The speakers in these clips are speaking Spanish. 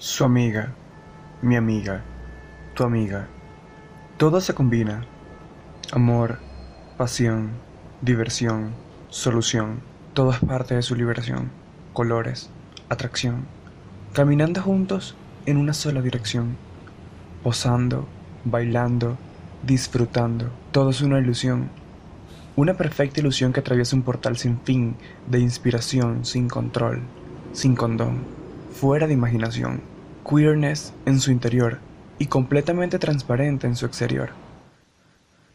Su amiga, mi amiga, tu amiga. Todo se combina. Amor, pasión, diversión, solución. Todo es parte de su liberación. Colores, atracción. Caminando juntos en una sola dirección. Posando, bailando, disfrutando. Todo es una ilusión. Una perfecta ilusión que atraviesa un portal sin fin, de inspiración, sin control, sin condón, fuera de imaginación, queerness en su interior y completamente transparente en su exterior.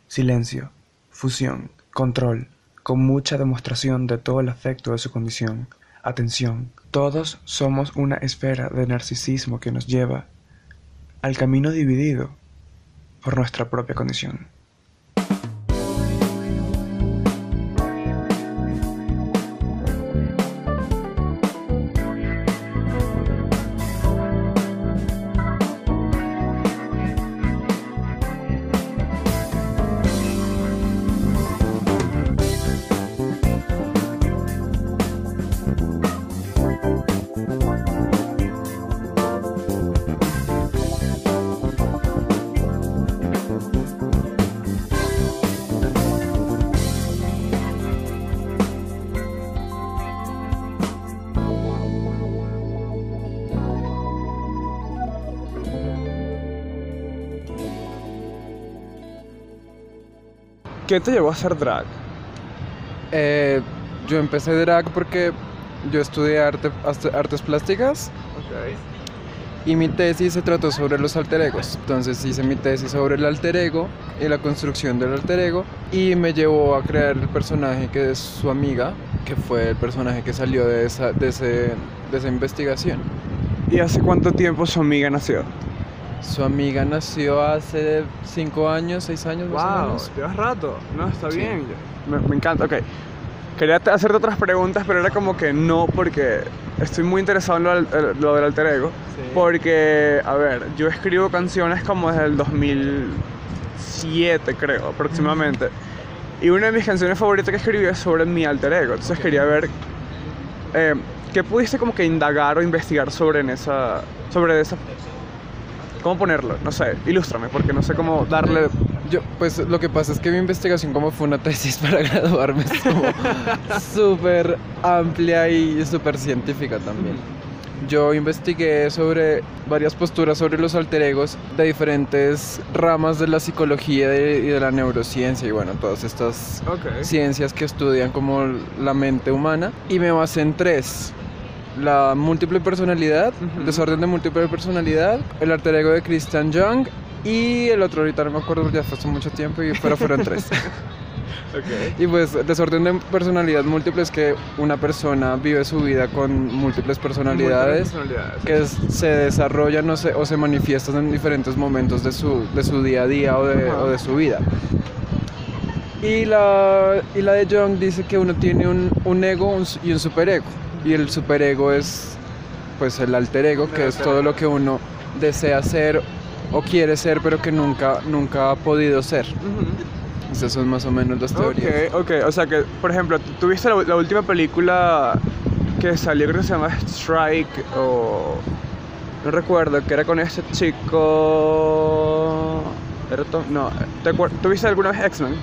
Silencio, fusión, control, con mucha demostración de todo el afecto de su condición. Atención, todos somos una esfera de narcisismo que nos lleva al camino dividido por nuestra propia condición. ¿Qué te llevó a hacer drag? Eh, yo empecé drag porque yo estudié arte, arte- artes plásticas y mi tesis se trató sobre los alter egos. Entonces hice mi tesis sobre el alter ego y la construcción del alter ego y me llevó a crear el personaje que es su amiga, que fue el personaje que salió de esa, de ese, de esa investigación. ¿Y hace cuánto tiempo su amiga nació? Su amiga nació hace cinco años, seis años más o menos. llevas rato. No, está Sí. bien. Me, me encanta, ok. Quería te- hacerte otras preguntas, pero era como que no, porque estoy muy interesado en lo, del- lo del alter ego. Sí. Porque, a ver, yo escribo canciones como desde el 2007, creo, aproximadamente. Y una de mis canciones favoritas que escribí es sobre mi alter ego. Entonces quería ver eh, qué pudiste como que indagar o investigar sobre en esa, sobre esa, cómo ponerlo, no sé, ilústrame, porque no sé cómo darle Yo, pues lo que pasa es que mi investigación como fue una tesis para graduarme es como súper amplia y súper científica también. Yo investigué sobre varias posturas sobre los alter egos de diferentes ramas de la psicología y de la neurociencia y bueno, todas estas ciencias que estudian como la mente humana y me basé en tres. La múltiple personalidad, Ujú. el desorden de múltiple personalidad, el alter ego de Christian Jung y el otro ahorita no me acuerdo, ya fue hace mucho tiempo, y, pero fueron tres. Ok. y pues desorden de personalidad múltiple es que una persona vive su vida con múltiples personalidades Personalidades. que se desarrollan o se, o se manifiestan en diferentes momentos de su, de su día a día o de, Ajá. o de su vida. Y la, y la de Jung dice que uno tiene un, un ego y un superego. Y el superego es pues el alter ego, que es todo lo que uno desea ser o quiere ser, pero que nunca, nunca ha podido ser. Ujú. Esas son más o menos las teorías. Ok, ok. O sea que, por ejemplo, ¿tuviste la, la última película que salió, creo que se llama Strike o... No recuerdo, que era con este chico... Era No, ¿te acuer- ¿tuviste alguna vez X-Men?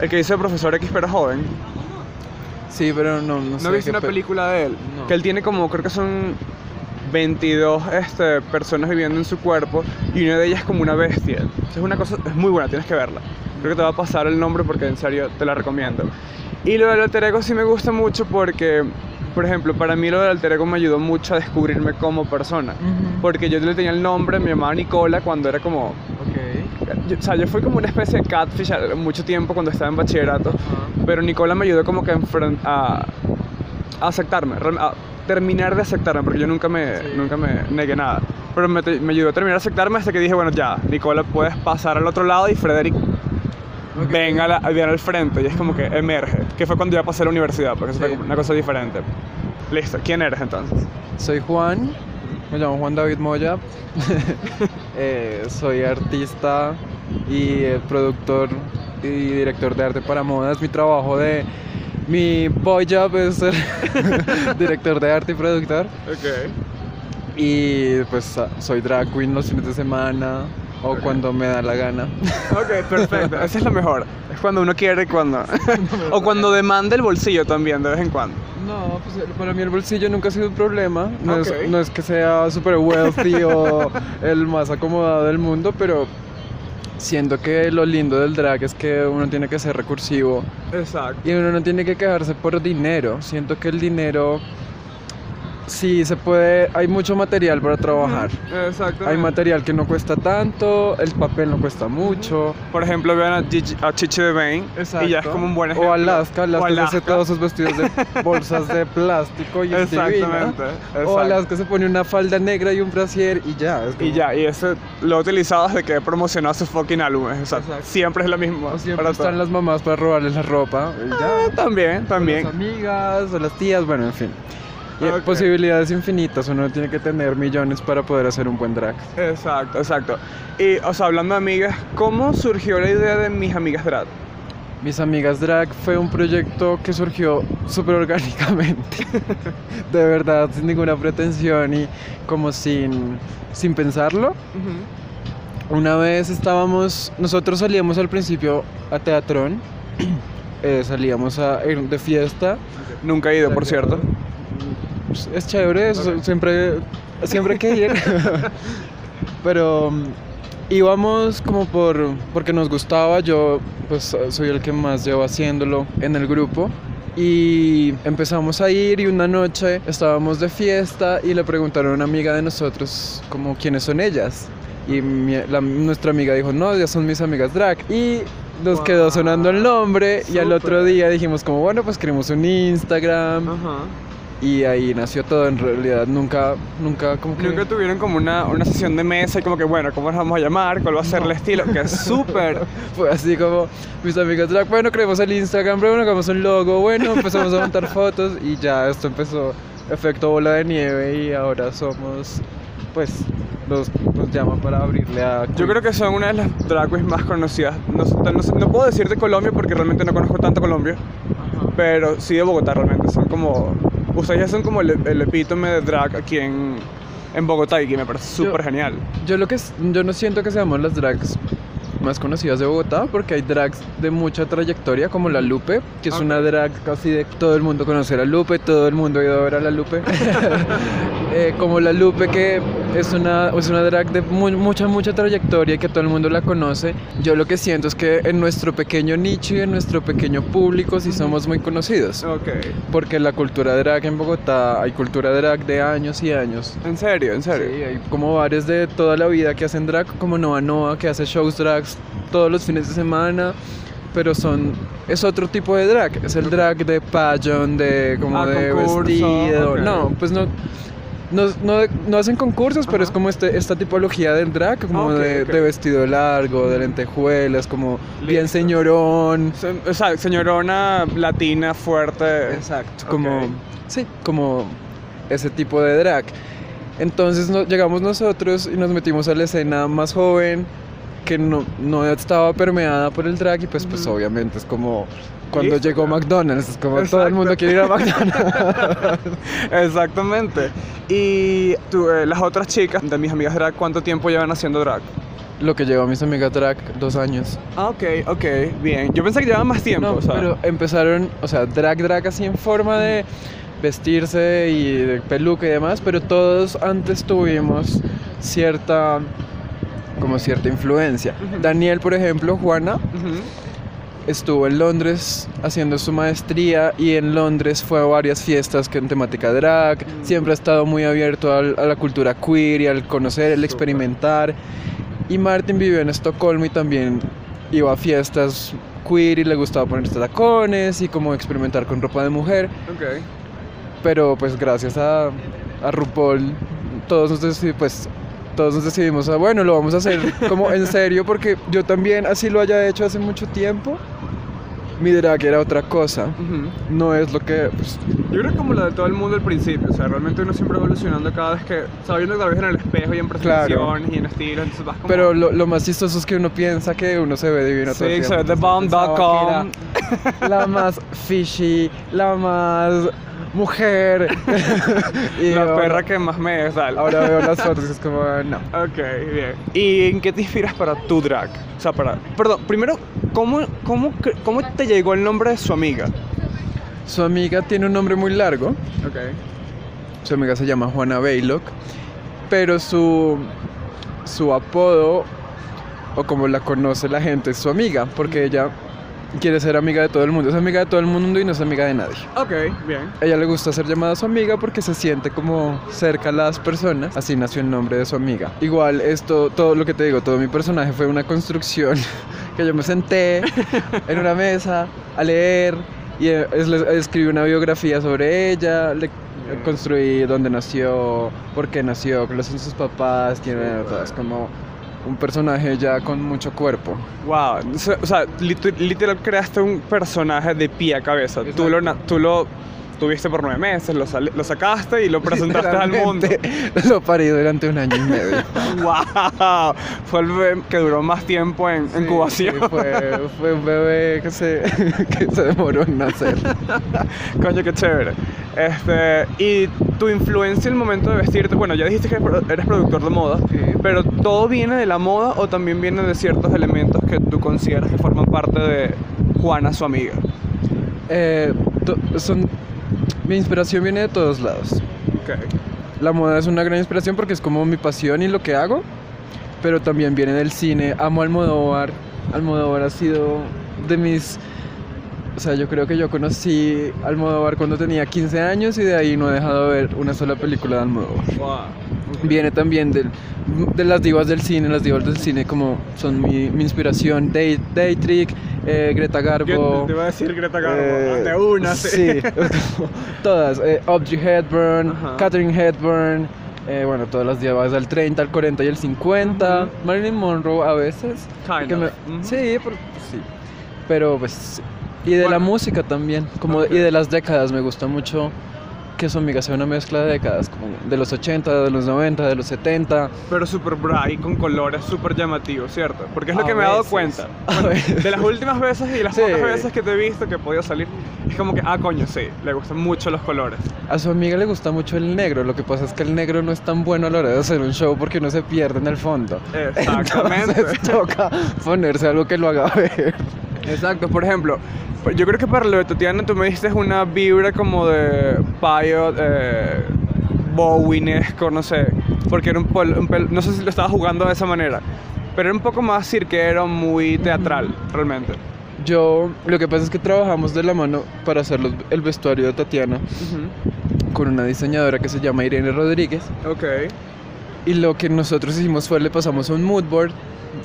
El que hizo el profesor X pero joven. Sí, pero no, no sé. ¿No viste una pe- película de él? No. Que él tiene como, creo que son 22 este, personas viviendo en su cuerpo y una de ellas es como una bestia. Es una cosa, es muy buena, tienes que verla. Creo que te va a pasar el nombre porque en serio te la recomiendo. Y lo del alter ego sí me gusta mucho porque, por ejemplo, para mí lo del alter ego me ayudó mucho a descubrirme como persona. Ujú. Porque yo le tenía el nombre, me llamaba Nicola cuando era como... Ok. Yo- o sea, yo fui como una especie de catfish mucho tiempo cuando estaba en bachillerato. Ajá. Pero Nicola me ayudó como que a, a, aceptarme, a terminar de aceptarme, porque yo nunca me, Sí. nunca me negué nada. Pero me, me ayudó a terminar de aceptarme hasta que dije, bueno, ya, Nicola, puedes pasar al otro lado y Frederick, Ok. ven, a la- ven al frente. Y es como que emerge, que fue cuando ya pasé a la universidad, porque eso Sí. fue como una cosa diferente. Listo, ¿quién eres entonces? Soy Juan, me llamo Juan David Moya, Eh, soy artista y eh, productor y director de arte para moda. Es mi trabajo de... Mi boy job es ser director de arte y productor. Ok. Y pues soy drag queen los fines de semana o cuando me da la gana. Ok, perfecto. Esa es la mejor. Es cuando uno quiere y cuando... o cuando demanda el bolsillo también, de vez en cuando. No, pues eh, para mí el bolsillo nunca ha sido un problema. No, Ok. es, no es que sea súper wealthy o el más acomodado del mundo, pero siento que lo lindo del drag es que uno tiene que ser recursivo Exacto. y uno no tiene que quejarse por dinero. Siento que el dinero sí se puede, hay mucho material para trabajar. Exacto. Hay material que no cuesta tanto, el papel no cuesta mucho. Por ejemplo, vean a, a Chichi de Bane y ya es como un buen ejemplo. O Alaska, Alaska, O se hace Alaska. todos sus vestidos de bolsas de plástico y es. Exactamente. O exacto. Alaska se pone una falda negra y un brasier y ya. es como- Y ya, y ese lo he utilizado desde que he promocionado sus fucking álbumes. O sea, Exacto. siempre es lo mismo. O siempre para están todo. las mamás para robarles la ropa y ya. Ah, también, O también. Las amigas o las tías, bueno, en fin. Y Ok. posibilidades infinitas, uno tiene que tener millones para poder hacer un buen drag. Exacto, exacto. Y, o sea, hablando de amigas, ¿cómo surgió la idea de mis amigas drag? Mis amigas drag fue un proyecto que surgió súper orgánicamente. de verdad, sin ninguna pretensión y como sin, sin pensarlo. Una vez estábamos, nosotros salíamos al principio a Teatrón, eh, salíamos a ir de fiesta. Nunca he ido, por cierto. Pues, Es chévere, eso, siempre, siempre hay que ir. Pero mm, íbamos como por, porque nos gustaba, yo pues soy el que más llevo haciéndolo en el grupo. Y empezamos a ir y una noche estábamos de fiesta y le preguntaron a una amiga de nosotros como quiénes son ellas. Y mi- la- nuestra amiga dijo, no, ellas son mis amigas drag. Y nos quedó sonando el nombre y al otro día dijimos como, bueno, pues queremos un Instagram. Ajá. Y ahí nació todo, en realidad nunca, nunca como que... Nunca tuvieron como una, una sesión de mesa y como que, bueno, ¿cómo nos vamos a llamar? ¿Cuál va a ser el estilo? Que es súper. Fue así como mis amigos drag, bueno, creemos el Instagram, bueno, creamos un logo, bueno, empezamos a montar fotos y ya esto empezó efecto bola de nieve y ahora somos, pues, nos, nos llaman para abrirle a... Yo creo que son una de las drag queens más conocidas. No, no no puedo decir de Colombia porque realmente no conozco tanto Colombia, pero sí de Bogotá realmente. Son como. Ustedes ya son como el, el epítome de drag aquí en, en Bogotá y que me parece súper genial. Yo lo que es- yo no siento que seamos las drags más conocidas de Bogotá porque hay drags de mucha trayectoria como la Lupe, que es una drag casi de todo el mundo conoce a la Lupe, todo el mundo ha ido a ver a la Lupe. Eh, como la Lupe que es una, es una drag de mu- mucha, mucha trayectoria y que todo el mundo la conoce. Yo lo que siento es que en nuestro pequeño nicho y en nuestro pequeño público sí somos muy conocidos. Ok. Porque la cultura drag en Bogotá, hay cultura drag de años y años. En serio, en serio. Sí, hay como bares de toda la vida que hacen drag, como Nova Nova, que hace shows drags todos los fines de semana, pero son es otro tipo de drag, es el drag de pageant, de como Ah, de concurso, vestido. ok. No, pues no no, no, no hacen concursos, pero es como este, esta tipología del drag, como Ok, de, ok. de vestido largo, de lentejuelas, como bien Listo. señorón. Se- O sea, señorona latina, fuerte. Exacto, Ok. como sí, como ese tipo de drag. Entonces no- llegamos nosotros y nos metimos a la escena más joven que no, no estaba permeada por el drag y pues, pues obviamente es como cuando llegó. McDonald's, es como todo el mundo quiere ir a McDonald's. Exactamente. Y tú, eh, las otras chicas de mis amigas drag, ¿cuánto tiempo llevan haciendo drag? Lo que llevó a mis amigas drag dos años. Ah, ok, ok, bien. Yo pensé que llevaban más tiempo, No, o sea. pero empezaron, o sea, drag drag así en forma de vestirse y de peluca y demás, pero todos antes tuvimos cierta como cierta influencia. Ujú. Daniel, por ejemplo, Juana, Ujú. estuvo en Londres haciendo su maestría y en Londres fue a varias fiestas con temática drag. Mm. Siempre ha estado muy abierto al- a la cultura queer y al conocer, Súper. experimentar. Y Martin vivió en Estocolmo y también iba a fiestas queer y le gustaba ponerse tacones y como experimentar con ropa de mujer. Ok. Pero pues gracias a, a RuPaul todos nos, decidi- pues, todos nos decidimos a, bueno, lo vamos a hacer como en serio porque yo también así lo haya hecho hace mucho tiempo. Mi drag era otra cosa. No es lo que... pues, Yo creo que como lo de todo el mundo al principio, o sea, realmente uno siempre evolucionando cada vez que, sabiendo que vez en el espejo y en Claro. presentaciones y en estilos, entonces vas como... pero lo, lo más chistoso es que uno piensa que uno se ve divino todo el Sí, tiempo. era La más fishy, la más mujer. y La ahora- perra que más me es, dale. Ahora veo las fotos es como, no. Ok, bien. ¿Y en qué te inspiras para tu drag? O sea, para... Perdón, primero, ¿cómo, cómo, cómo te llegó el nombre de su amiga? Su amiga tiene un nombre muy largo. Ok. Su amiga se llama Juana Baylock. Pero su, su apodo, o como la conoce la gente, es su amiga. Porque ella quiere ser amiga de todo el mundo. Es amiga de todo el mundo y no es amiga de nadie. Ok, bien. A ella le gusta ser llamada su amiga porque se siente como cerca a las personas. Así nació el nombre de su amiga. Igual esto, todo lo que te digo, todo mi personaje fue una construcción que yo me senté en una mesa a leer y eh, es- escribí una biografía sobre ella. Le construí dónde nació, por qué nació, cuáles son sus papás, quién era, todo. Es como un personaje ya con mucho cuerpo. Wow. O sea, literal creaste un personaje de pie a cabeza. Tú lo, na- tú lo tuviste por nueve meses, lo, lo sacaste y lo presentaste al mundo. Lo parí durante un año y medio. ¡Wow! Fue el bebé que duró más tiempo en Sí, incubación. sí, fue, fue un bebé que se, que se demoró en nacer. Coño, qué chévere. Este, y tu influencia en el momento de vestirte, bueno, ya dijiste que eres pro- eres productor de moda, Sí. pero ¿todo viene de la moda o también viene de ciertos elementos que tú consideras que forman parte de Juana, su amiga? Eh, son, mi inspiración viene de todos lados. La moda es una gran inspiración porque es como mi pasión y lo que hago, pero también viene del cine. Amo Almodóvar. Almodóvar ha sido de mis... O sea, yo creo que yo conocí Almodóvar cuando tenía 15 años y de ahí no he dejado de ver una sola película de Almodóvar. Wow. Viene también del- de las divas del cine, las divas del cine como son mi, mi inspiración, Day, Daytrick, eh, Greta Garbo. Yo te iba a decir Greta Garbo, eh, de una, sí. sí. todas, eh, Audrey Hepburn, Ajá. Katherine Hepburn, eh, bueno, todas las divas del 30, al 40 y el 50, Ujú. Marilyn Monroe a veces. Me- of. Ujú. Sí, pero, sí, pero pues... Y de la música también, como Ok. y de las décadas, me gusta mucho que su amiga sea una mezcla de décadas, como de los 80, de los 90, de los 70. Pero súper bright, con colores súper llamativos, ¿cierto? Porque es lo A que me he dado veces. cuenta. Bueno, veces. de las últimas veces y las Sí. pocas veces que te he visto que he podido salir, es como que, ah, coño, sí, le gustan mucho los colores. A su amiga le gusta mucho el negro, lo que pasa es que el negro no es tan bueno a la hora de hacer un show porque uno se pierde en el fondo. Exactamente. Entonces toca ponerse algo que lo haga ver. Exacto, por ejemplo, yo creo que para lo de Tatiana tú me diste una vibra como de Pilot, eh, Bowie-esco, no sé, porque era un, pol- un pel- no sé si lo estaba jugando de esa manera, pero era un poco más cirquero, muy teatral, realmente. Yo, lo que pasa es que trabajamos de la mano para hacer los- el vestuario de Tatiana con una diseñadora que se llama Irene Rodríguez. Ok. Y lo que nosotros hicimos fue le pasamos un mood board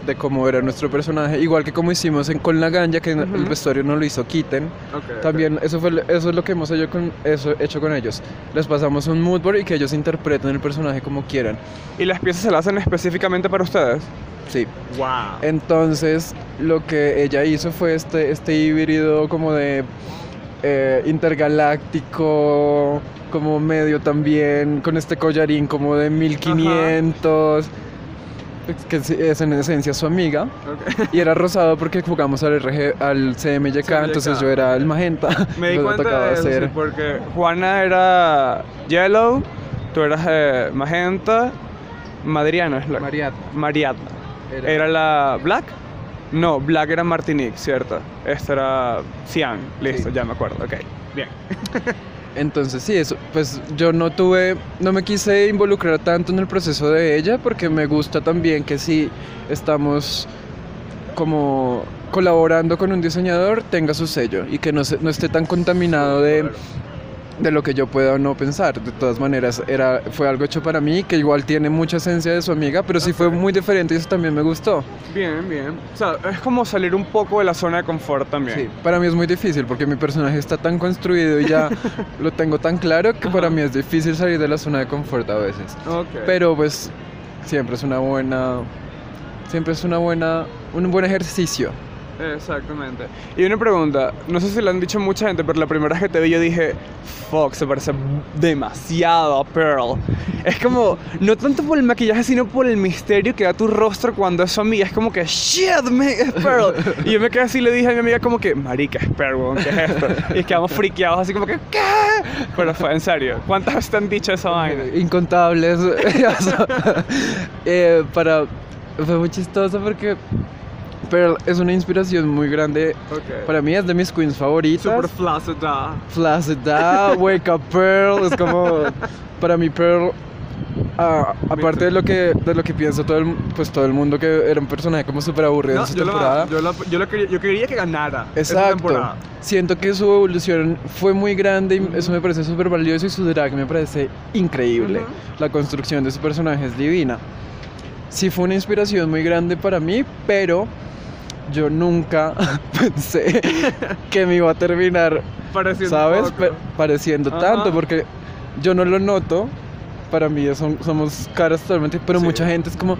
de cómo era nuestro personaje, igual que como hicimos en Con la Ganja, que el vestuario no lo hizo Kitten. ok, También eso fue eso es lo que hemos hecho con eso hecho con ellos. Les pasamos un mood board y que ellos interpreten el personaje como quieran. ¿Y las piezas se las hacen específicamente para ustedes? Sí. Wow. Entonces, lo que ella hizo fue este este híbrido como de eh, intergaláctico, como medio también con este collarín como de 1500 que es- en esencia su amiga y era rosado porque jugamos al RG al CMYK, entonces yo era el magenta. Me di cuenta tocaba de eso, hacer- sí, porque Juana era yellow, tú eras eh, magenta, Madriana es la... Mariat. Mariana. Era- Era... la Black? No, Black era Martinique, ¿cierto? Esta era Cian, listo, Sí. ya me acuerdo, ok. Bien. Entonces sí, eso, pues yo no tuve, no me quise involucrar tanto en el proceso de ella porque me gusta también que si estamos como colaborando con un diseñador tenga su sello y que no, se- no esté tan contaminado de, de lo que yo pueda o no pensar. De todas maneras, era, fue algo hecho para mí que igual tiene mucha esencia de su amiga, pero sí fue muy diferente y eso también me gustó. Bien, bien. O sea, es como salir un poco de la zona de confort también. Sí, para mí es muy difícil porque mi personaje está tan construido y ya lo tengo tan claro que para mí es difícil salir de la zona de confort a veces. Pero pues siempre es una buena, siempre es una buena, un buen ejercicio Exactamente. Y una pregunta, no sé si lo han dicho mucha gente, pero la primera vez que te vi yo dije, fuck, se parece demasiado a Pearl. Es como, no tanto por el maquillaje, sino por el misterio que da tu rostro cuando es su amiga. Es como que, shit, man, es Pearl. Y yo me quedé así y le dije a mi amiga como que, marica, es Pearl, ¿qué es esto? Y quedamos friqueados así como que, ¿qué? Pero fue en serio, ¿cuántas veces te han dicho esa vaina? Incontables. Eh, para... Fue muy chistoso porque Pearl es una inspiración muy grande. Ok. Para mí es de mis queens favoritas. Super flaccida. Flaccida, Wake Up Pearl, es como para mí Pearl ah, aparte de lo que de lo que piensa todo el pues todo el mundo que era un personaje como súper aburrido No, en su yo, temporada. lo, yo, lo- yo lo quería, yo quería que ganara Exacto. temporada. Siento que su evolución fue muy grande y eso me parece súper valioso y su drag me parece increíble. La construcción de su personaje es divina. Sí fue una inspiración muy grande para mí, pero yo nunca pensé que me iba a terminar Pareciendo ¿sabes? pareciendo Ajá. tanto, porque yo no lo noto. Para mí son, somos caras totalmente, pero Sí. mucha gente es como,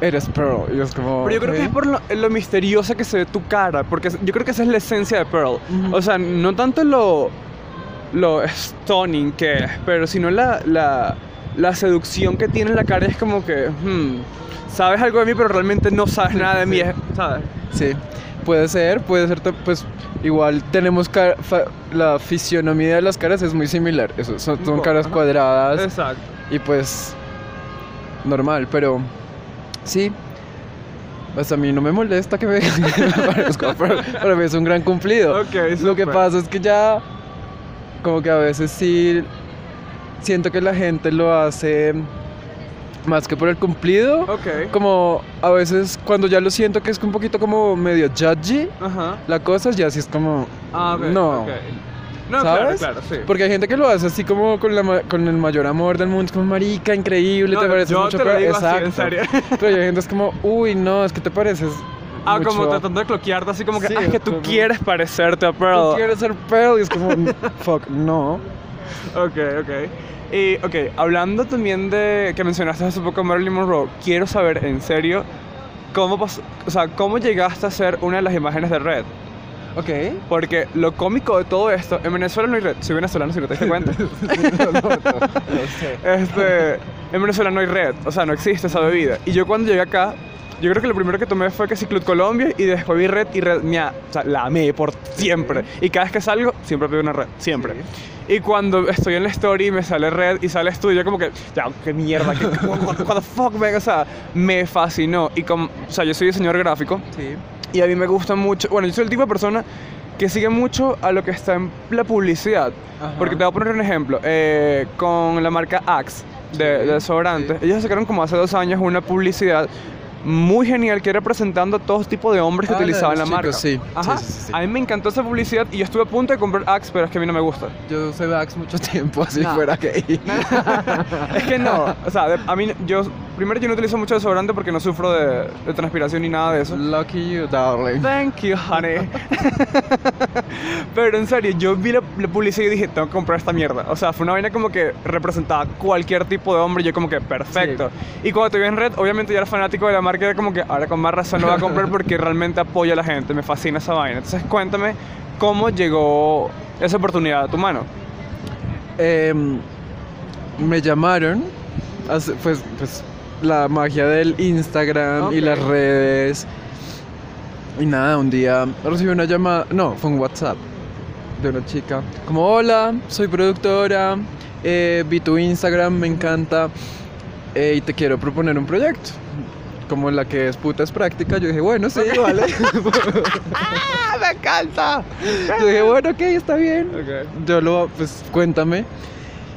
eres Pearl. Y es como. Pero yo creo que es por lo, lo misteriosa que se ve tu cara, porque yo creo que esa es la esencia de Pearl. O sea, no tanto lo, lo stunning que es, pero sino la, la, la seducción que tiene en la cara. Es como que, hmm, sabes algo de mí, pero realmente no sabes nada de mí, es- ¿sabes? Sí, puede ser, puede ser, pues igual tenemos la fisionomía de las caras es muy similar. Eso, son, caras ajá. cuadradas Exacto. y pues normal, pero sí. Pues a mí no me molesta que me, que me parezca a Pearl. Para mí es un gran cumplido. Ok, Lo que pasa es que ya, como que a veces sí, siento que la gente lo hace más que por el cumplido. Ok. Como a veces cuando ya lo siento que es un poquito como medio judgy, Ajá. la cosa ya sí es como... Ah, ok, no. ok. No, ¿Sabes? claro, claro, sí. Porque hay gente que lo hace así como con, la con el mayor amor del mundo, es como marica, increíble, No, te pareces yo mucho te lo digo así, en Exacto. serio. Pero hay gente es como, uy, no, es que te pareces. Ah, como mucho- tratando de cloquearte, así como que, Sí, ah, es que tú como- quieres parecerte a Pearl. Tú quieres ser Pearl y es como, fuck, no. Ok, ok. Y, ok, hablando también de que mencionaste hace poco a Marilyn Monroe, quiero saber en serio cómo pasó, o sea, cómo llegaste a ser una de las imágenes de Red. Ok. Porque lo cómico de todo esto, en Venezuela no hay Red, soy venezolano si no te diste cuenta. este, en Venezuela no hay Red, o sea, no existe esa bebida. Y yo cuando llegué acá, yo creo que lo primero que tomé fue que sí Club Colombia y después vi Red y Red, mía, o sea, la amé por siempre. Y cada vez que salgo, siempre pido una Red, siempre. Y cuando estoy en la story y me sale Red y sales tú, yo como que, ya, qué mierda, qué, what, fuck, man, o sea, me fascinó. Y como, o sea, yo soy diseñador gráfico Sí. y a mí me gusta mucho, bueno, yo soy el tipo de persona que sigue mucho a lo que está en la publicidad. Ajá. Porque te voy a poner un ejemplo, eh, con la marca Axe de, Sí, de desodorantes. sí. Ellos sacaron como hace dos años una publicidad muy genial que era presentando a todo tipo de hombres que Ah, utilizaban la marca. sí. Ajá. Sí, sí. A mí me encantó esa publicidad y yo estuve a punto de comprar Axe, pero es que a mí no me gusta. Yo soy Dax mucho tiempo, así No. fuera gay. es que no, o sea, a mí yo primero yo no utilizo mucho desodorante porque no sufro de, de transpiración ni nada de eso. Lucky you, darling. Thank you, honey. Pero en serio, yo vi la, la publicidad y dije, tengo que comprar esta mierda. O sea, fue una vaina como que representaba cualquier tipo de hombre. Yo como que, perfecto. Y cuando te vi en red, obviamente yo era fanático de la marca. Era como que, ahora con más razón lo voy a comprar porque realmente apoya a la gente. Me fascina esa vaina. Entonces, cuéntame cómo llegó esa oportunidad a tu mano. Em, me llamaron, hace- pues, pues la magia del Instagram y las redes. Y nada, un día recibí una llamada, no, fue un WhatsApp de una chica. Como, hola, soy productora, eh, vi tu Instagram, me encanta eh, y te quiero proponer un proyecto. Como la que es puta es práctica, yo dije, bueno, sí, vale. ¡Ah, me encanta! yo dije, bueno, ok, está bien. Yo lo, pues cuéntame.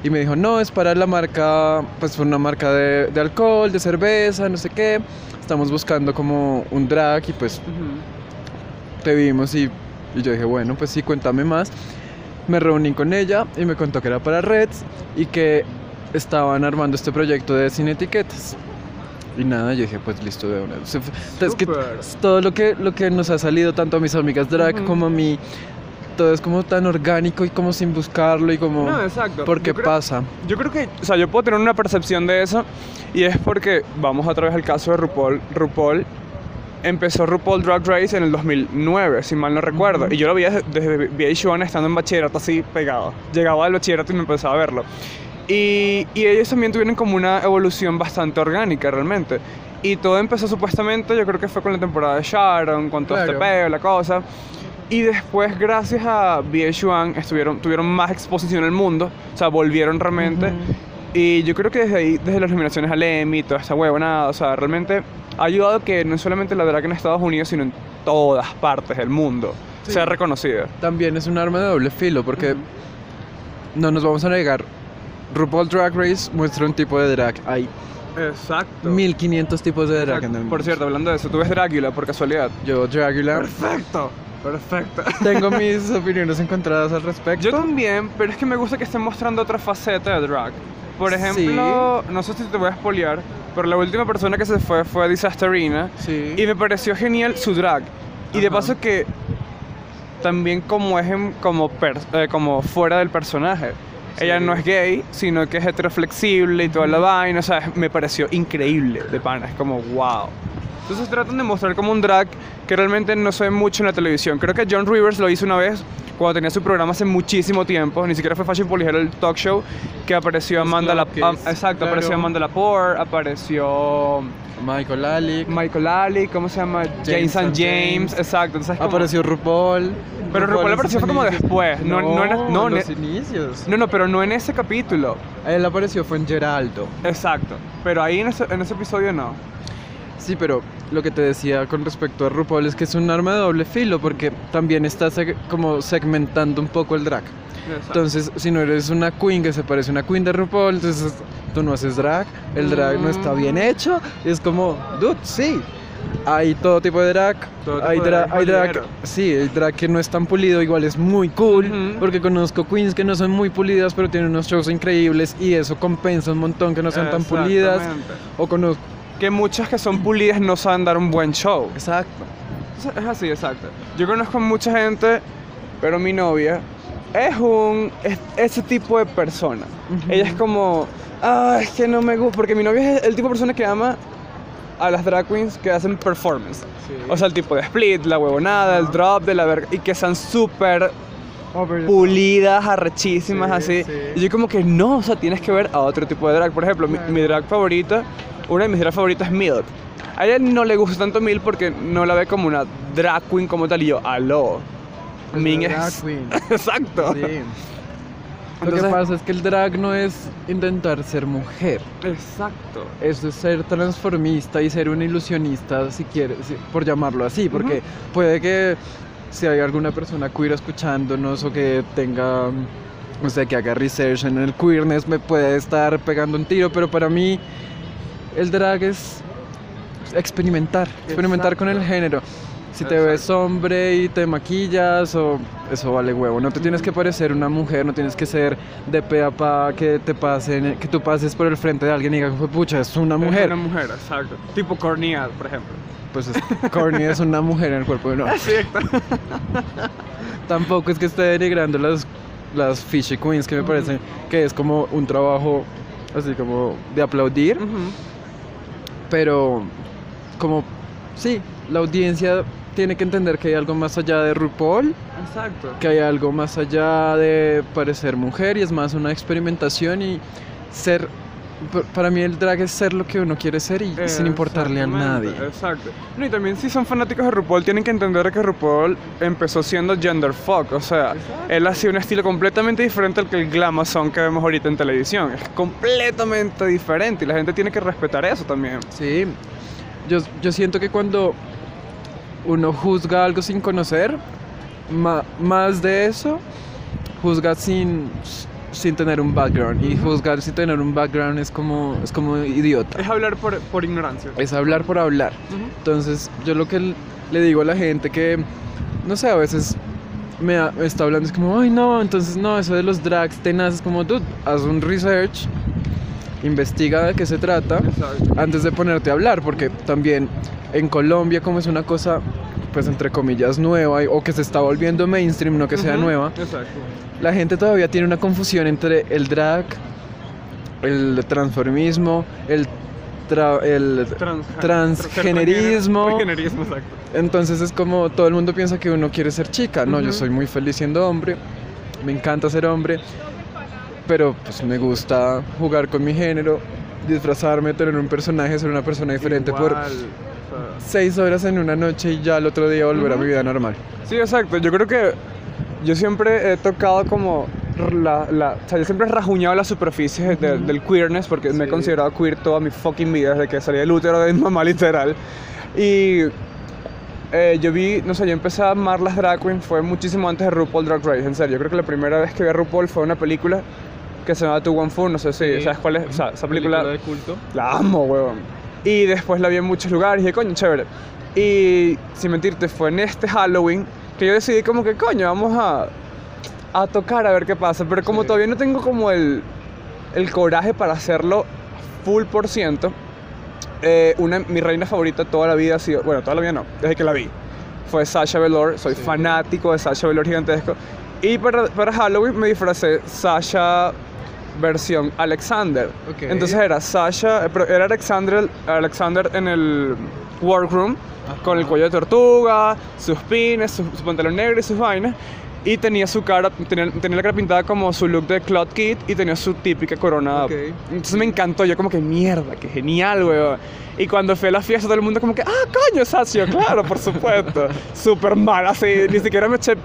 Y me dijo, no, es para la marca, pues una marca de, de alcohol, de cerveza, no sé qué. Estamos buscando como un drag y pues te vimos y, y yo dije, bueno, pues sí, cuéntame más. Me reuní con ella y me contó que era para Reds y que estaban armando este proyecto de sin etiquetas. Y nada, yo dije, pues listo de una. Fue- Es que todo lo que, lo que nos ha salido, tanto a mis amigas drag como a mí, todo es como tan orgánico y como sin buscarlo y como... No, exacto. porque Yo creo- pasa. Yo creo que, o sea, yo puedo tener una percepción de eso y es porque, vamos otra vez al caso de RuPaul. RuPaul empezó RuPaul Drag Race en el 2009, si mal no recuerdo. Y yo lo veía desde, desde VH1 estando en bachillerato así pegado. Llegaba al bachillerato y me empezaba a verlo. Y, y ellos también tuvieron como una evolución bastante orgánica realmente. Y todo empezó supuestamente, yo creo que fue con la temporada de Sharon, con todo este Claro. peo, la cosa. Y después, gracias a VH1, estuvieron, tuvieron más exposición en el mundo. O sea, volvieron realmente. Y yo creo que desde ahí, desde las nominaciones al Emmy, toda esta huevonada, o sea, realmente ha ayudado que no solamente la drag en Estados Unidos, sino en todas partes del mundo Sí. sea reconocida. También es un arma de doble filo porque no nos vamos a negar. RuPaul Drag Race muestra un tipo de drag. Hay Exacto. 1500 tipos de drag en el mundo. Por cierto, hablando de eso, tú ves Drácula por casualidad. Yo, Dragula, Perfecto. Perfecto. tengo mis opiniones encontradas al respecto. Yo también, pero es que me gusta que estén mostrando otra faceta de drag. Por ejemplo, no sé si te voy a spoilear, pero la última persona que se fue fue Disasterina. Sí. Y me pareció genial su drag. Y de Ajá. paso que también como es en- como, per- eh, como fuera del personaje. Ella Sí. no es gay, sino que es heteroflexible y toda la vaina. O sea, me pareció increíble de pana. Es como, wow. Entonces tratan de mostrar como un drag que realmente no se ve mucho en la televisión. Creo que John Rivers lo hizo una vez cuando tenía su programa hace muchísimo tiempo. Ni siquiera fue Fashion Police, era el talk show que apareció Amanda La ah, Exacto, claro. apareció Amanda Lepore, apareció Michael Alick. Michael Ali, ¿cómo se llama? James, James and James, James. exacto. Entonces, Apareció RuPaul. Pero RuPaul en apareció fue como después, no- no no, en ne- los inicios. No, no, pero no en ese capítulo. Él apareció fue en Geraldo. Exacto. Pero ahí en ese, en ese episodio no. Sí, pero lo que te decía con respecto a RuPaul es que es un arma de doble filo porque también está seg- como segmentando un poco el drag. Entonces, si no eres una queen que se parece a una queen de RuPaul, entonces tú no haces drag, el drag no está bien hecho. y es como, dude, sí. Hay todo tipo de drag. Tipo hay, de dra- drag hay drag, sí, el drag que no es tan pulido, igual es muy cool. Ujú. Porque conozco queens que no son muy pulidas, pero tienen unos shows increíbles y eso compensa un montón que no sean tan pulidas. O conozco. Que muchas que son pulidas no saben dar un buen show. Exacto. Es- así, exacto. Yo conozco mucha gente, pero mi novia es un es ese tipo de persona. Ella es como, ah, es que no me gusta, porque mi novia es el tipo de persona que ama a las drag queens que hacen performance. O sea, el tipo de split, la huevonada, el drop de la verga, y que sean súper pulidas, arrechísimas, Sí, así. sí. Y yo como que no, o sea, tienes que ver a otro tipo de drag. Por ejemplo, mi, mi drag favorita, una de mis drag favoritas es Milk. A ella no le gusta tanto Milk porque no la ve como una drag queen como tal. Y yo, aló. Min drag es... queen. Exacto. Sí. Lo que pasa es que el drag no es intentar ser mujer. Exacto. Eso es ser transformista y ser un ilusionista, si quieres, por llamarlo así, porque puede que si hay alguna persona queer escuchándonos o que tenga, o sea, que haga research en el queerness, me puede estar pegando un tiro, pero para mí el drag es experimentar, experimentar con el género. Si te ves hombre y te maquillas, o eso vale huevo. No te tienes que parecer una mujer, no tienes que ser de pe a pa que te pasen, que tú pases por el frente de alguien y digas, "Fue pucha, es una mujer. Es una mujer, exacto. Tipo Corneal, por ejemplo. Pues es, Corny es una mujer en el cuerpo de un hombre. Exacto. Tampoco es que esté denigrando las, las fishy queens, que me parece que es como un trabajo así como de aplaudir. Pero como, sí, la audiencia tiene que entender que hay algo más allá de RuPaul, Exacto. que hay algo más allá de parecer mujer y es más una experimentación y ser... Para mí el drag es ser lo que uno quiere ser y sin importarle a nadie. Exacto. No, y también si son fanáticos de RuPaul tienen que entender que RuPaul empezó siendo gender fuck, o sea, él hacía un estilo completamente diferente al que el glamazon que vemos ahorita en televisión. Es completamente diferente y la gente tiene que respetar eso también. Sí, yo, yo siento que cuando uno juzga algo sin conocer, ma- más de eso, juzga sin, sin tener un background. Y juzgar sin tener un background es como, es como idiota. Es hablar por, por ignorancia. Es hablar por hablar. Entonces, yo lo que le digo a la gente que, no sé, a veces me, ha- me está hablando, es como, ay, no, entonces no, eso de los drags tenaz, es como, tú, haz un research, investiga de qué se trata Exacto. antes de ponerte a hablar, porque también en Colombia, como es una cosa, pues entre comillas, nueva o que se está volviendo mainstream, no que sea nueva, Exacto. la gente todavía tiene una confusión entre el drag, el transformismo, el tra- el Trans- transgenerismo. Transgenerismo, exacto. Entonces es como todo el mundo piensa que uno quiere ser chica. No, yo soy muy feliz siendo hombre. Me encanta ser hombre. Pero pues me gusta jugar con mi género, disfrazarme, tener un personaje, ser una persona diferente por Igual, sea, seis horas en una noche y ya el otro día volver a mi vida normal. Sí, exacto. Yo creo que yo siempre he tocado como la, la- o sea, yo siempre he rajuñado las superficies de- del queerness porque me he Sí. considerado queer toda mi fucking vida desde que salí del útero de mi mamá literal. Y eh, yo vi, no sé, yo empecé a amar las drag queens fue muchísimo antes de RuPaul Drag Race, en serio. Yo creo que la primera vez que vi a RuPaul fue una película que se llama To One Fu, no sé si, ¿sabes cuál es? O sea, esa película de culto. la amo, huevón. Y después la vi en muchos lugares y dije, coño, chévere. Y sin mentirte, fue en este Halloween que yo decidí como que, coño, vamos a, a tocar a ver qué pasa. Pero como Sí. todavía no tengo como el, el coraje para hacerlo full por ciento, eh, una, mi reina favorita toda la vida ha sido, bueno, toda la vida no, desde que la vi, fue Sasha Velour. Soy Sí. fanático de Sasha Velour gigantesco. Y para, para Halloween me disfracé Sasha versión Alexander. Ok. Entonces era Sasha, eh, pero era Alexander, Alexander en el workroom con el cuello de tortuga, sus pines, su, su pantalón negro y sus vainas. Y tenía su cara, tenía, tenía la cara pintada como su look de Claude Kid y tenía su típica corona. Ok. Entonces me encantó, yo como que mierda, que genial, weón. Y cuando fui a la fiesta todo el mundo como que, ah, coño, Sasha, claro, por supuesto. Súper mal, así, ni siquiera me eché...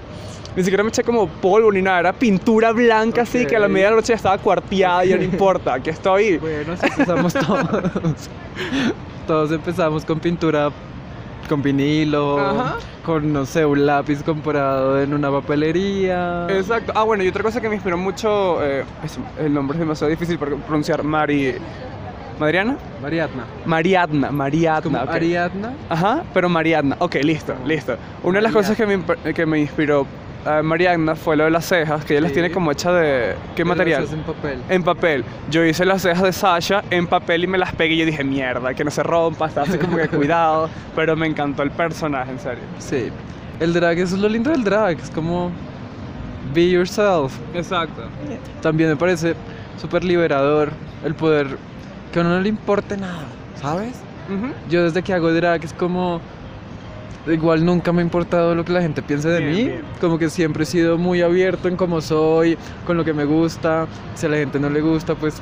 Ni siquiera me eché como polvo ni nada, era pintura blanca así que a la Ok. media de la noche ya estaba cuarteada y ya no importa, aquí estoy. Bueno, así empezamos todos. todos empezamos con pintura con vinilo, Ajá. con, no sé, un lápiz comprado en una papelería. Exacto. Ah, bueno, y otra cosa que me inspiró mucho, eh, es- el nombre es demasiado difícil para pronunciar, Mari... Mariatna. Mariadna, Mariadna. Como ok. Ariadna. Ajá, pero Mariadna. Ok, listo, listo. Una de las cosas que me, que me inspiró a Mariadna fue lo de las cejas, que ella las tiene como hecha de... ¿Qué material? En papel. En papel. Yo hice las cejas de Sasha en papel y me las pegué y yo dije, mierda, que no se rompa, está así como que cuidado. Pero me encantó el personaje, en serio. Sí. El drag, eso es lo lindo del drag. Es como. Be yourself. Exacto. También me parece súper liberador el poder que a uno no le importe nada, ¿sabes? Yo desde que hago drag es como... Igual nunca me ha importado lo que la gente piense de Bien, mí. bien. Como que siempre he sido muy abierto en cómo soy, con lo que me gusta. Si a la gente no le gusta, pues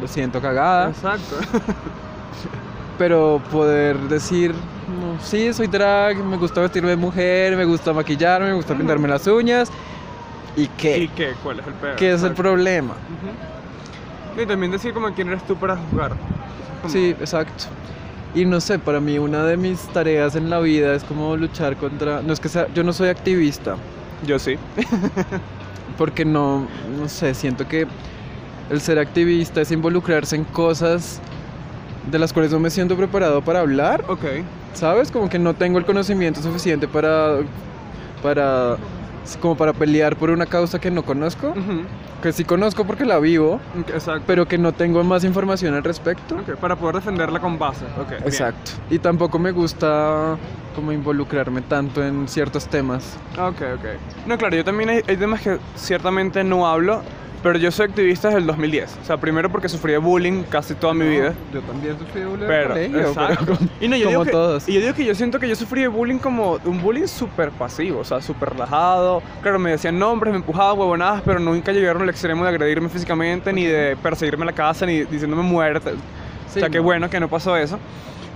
lo siento cagada. Exacto. Pero poder decir, no, sí, soy drag, me gusta vestirme de mujer, me gusta maquillarme, me gusta pintarme las uñas. ¿Y qué? ¿Y qué? ¿Cuál es el peor? ¿Qué es el problema? Y también decir como quién eres tú para juzgar. Como- Sí, exacto. Y no sé, para mí una de mis tareas en la vida es como luchar contra... No es que sea, yo no soy activista, Yo sí. porque no, no sé, siento que el ser activista es involucrarse en cosas de las cuales no me siento preparado para hablar, Ok. ¿sabes? Como que no tengo el conocimiento suficiente para, para, como para pelear por una causa que no conozco, Ujú. que sí conozco porque la vivo, Exacto. pero que no tengo más información al respecto. Ok, Para poder defenderla con base. Ok. bien. Exacto. Y tampoco me gusta como involucrarme tanto en ciertos temas. Ok, ok. No, claro, yo también hay, hay temas que ciertamente no hablo, pero yo soy activista desde el 2010. O sea, primero porque sufrí de bullying casi toda mi vida. Yo también sufrí bullying Pero, exacto. y no, yo como digo que, todos. Y yo digo que yo siento que yo sufrí de bullying como un bullying súper pasivo, o sea, súper relajado. Claro, me decían nombres, me empujaban huevonadas, pero nunca llegaron al extremo de agredirme físicamente, ni de perseguirme a la casa, ni diciéndome muerte. Sí, o sea, qué no. bueno que no pasó eso.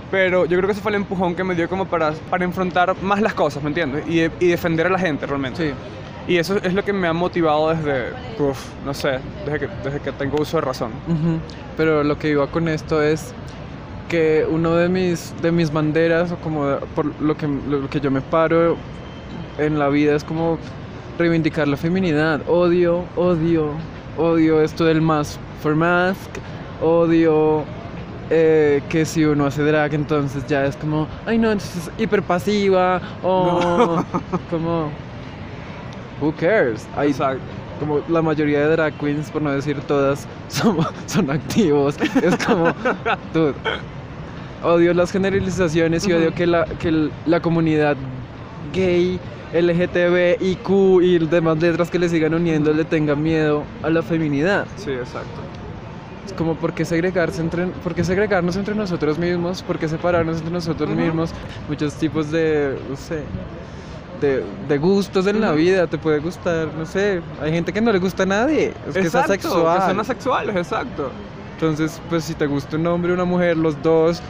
Pero yo creo que ese fue el empujón que me dio como para, para enfrentar más las cosas, ¿me entiendes? Y, y defender a la gente realmente. Sí. Y eso es lo que me ha motivado desde, uf, no sé, desde que, desde que tengo uso de razón. Pero lo que iba con esto es que uno de mis, de mis banderas, o como de- por lo que, lo que yo me paro en la vida, es como reivindicar la feminidad. Odio, odio, odio esto del mask for mask, odio eh, que si uno hace drag entonces ya es como, ay no, entonces es hiperpasiva, o como, who cares? Hay, Exacto. como la mayoría de drag queens, por no decir todas, son, son activos. Es como, dude, odio las generalizaciones y odio que la, que la comunidad gay, LGTB, IQ y demás letras que le sigan uniendo le tengan miedo a la feminidad. Sí, exacto. Es como, ¿por qué, segregarse entre, ¿por qué segregarnos entre nosotros mismos? ¿Por qué separarnos entre nosotros mismos? Muchos tipos de, no sé, de, de gustos en la vida. Te puede gustar, no sé, hay gente que no le gusta a nadie. Es que es asexual. Que son asexuales, exacto. Entonces, pues si te gusta un hombre, una mujer, los dos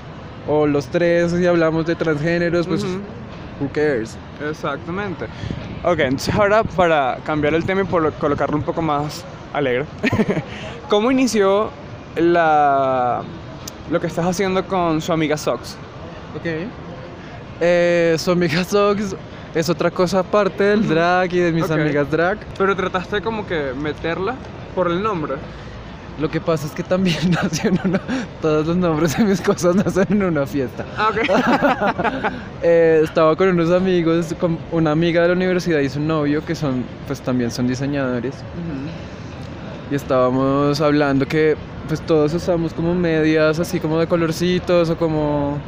o los tres, si hablamos de transgéneros, pues Ujú. who cares? Exactamente. Ok, entonces ahora para cambiar el tema y por colocarlo un poco más alegre, ¿cómo inició la, lo que estás haciendo con su amiga Sox? Ok. Eh, su amiga Sox es otra cosa aparte del drag y de mis amigas drag. Pero trataste como que meterla por el nombre. Lo que pasa es que también nació en una... Todos los nombres de mis cosas nacen en una fiesta. Ah, ok. Eh, estaba con unos amigos, con una amiga de la universidad y su novio, que son, pues también son diseñadores. Y estábamos hablando que pues todos usamos como medias así como de colorcitos o como...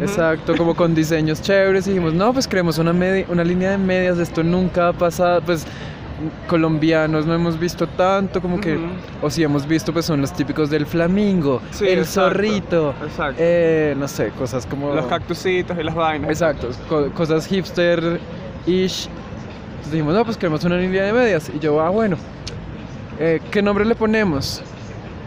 Exacto, como con diseños chéveres. Y dijimos, no, pues creemos una, una línea de medias. Esto nunca ha pasado. Pues colombianos no hemos visto tanto. Como que, o si hemos visto, pues son los típicos del flamingo, Sí, el exacto, zorrito. Exacto. eh, no sé, cosas como. Los cactusitos y las vainas. Exacto, co- cosas hipster-ish. Entonces dijimos, no, pues queremos una línea de medias. Y yo, ah, bueno, eh, ¿qué nombre le ponemos?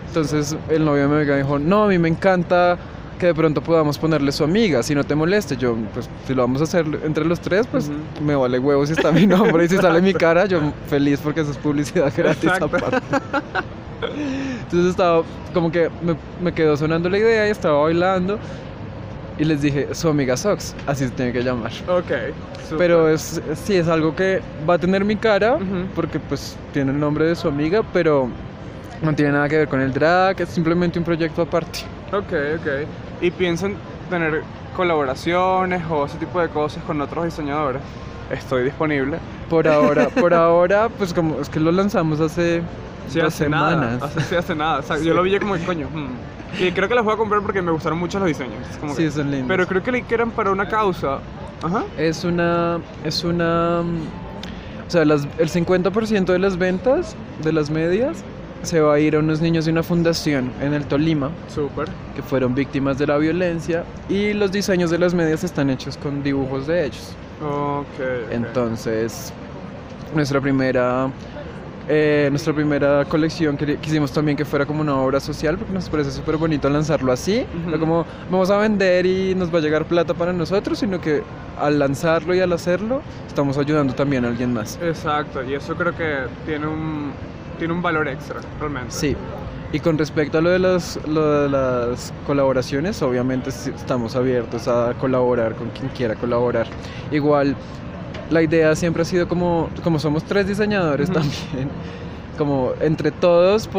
Entonces el novio amiga dijo, no, a mí me encanta que de pronto podamos ponerle su amiga, si no te moleste. Yo, pues, si lo vamos a hacer entre los tres, pues Ujú. me vale huevo si está mi nombre y si sale mi cara, yo feliz porque eso es publicidad gratis aparte. Entonces estaba, como que me, me quedó sonando la idea y estaba bailando. Y les dije, su amiga Sox, así se tiene que llamar. Ok. súper. Pero es, sí, es algo que va a tener mi cara, Ujú. porque pues tiene el nombre de su amiga, pero no tiene nada que ver con el drag, es simplemente un proyecto aparte. Ok, ok. ¿Y piensan tener colaboraciones o ese tipo de cosas con otros diseñadores? Estoy disponible. Por ahora, por ahora, pues como es que lo lanzamos hace Sí, dos hace semanas. nada. Hace, sí, hace nada. O sea, Yo lo vi como que coño. hmm. Y creo que las voy a comprar porque me gustaron mucho los diseños. Como Sí, que- son lindos. Pero creo que le eran para una causa. Ajá. Es una, es una, o sea, las- el 50% de las ventas de las medias se va a ir a unos niños de una fundación en el Tolima Súper. que fueron víctimas de la violencia y los diseños de las medias están hechos con dibujos de ellos. Ok. ok. Entonces, nuestra primera, eh, nuestra primera colección que quisimos también que fuera como una obra social porque nos parece súper bonito lanzarlo así, Ujú. no como vamos a vender y nos va a llegar plata para nosotros, sino que al lanzarlo y al hacerlo estamos ayudando también a alguien más. Exacto. Y eso creo que tiene un, tiene un valor extra, realmente. Sí. Y con respecto a lo de las, lo de las colaboraciones, obviamente estamos abiertos a colaborar con quien quiera colaborar. Igual, la idea siempre ha sido como, como somos tres diseñadores Ujú. también, como entre todos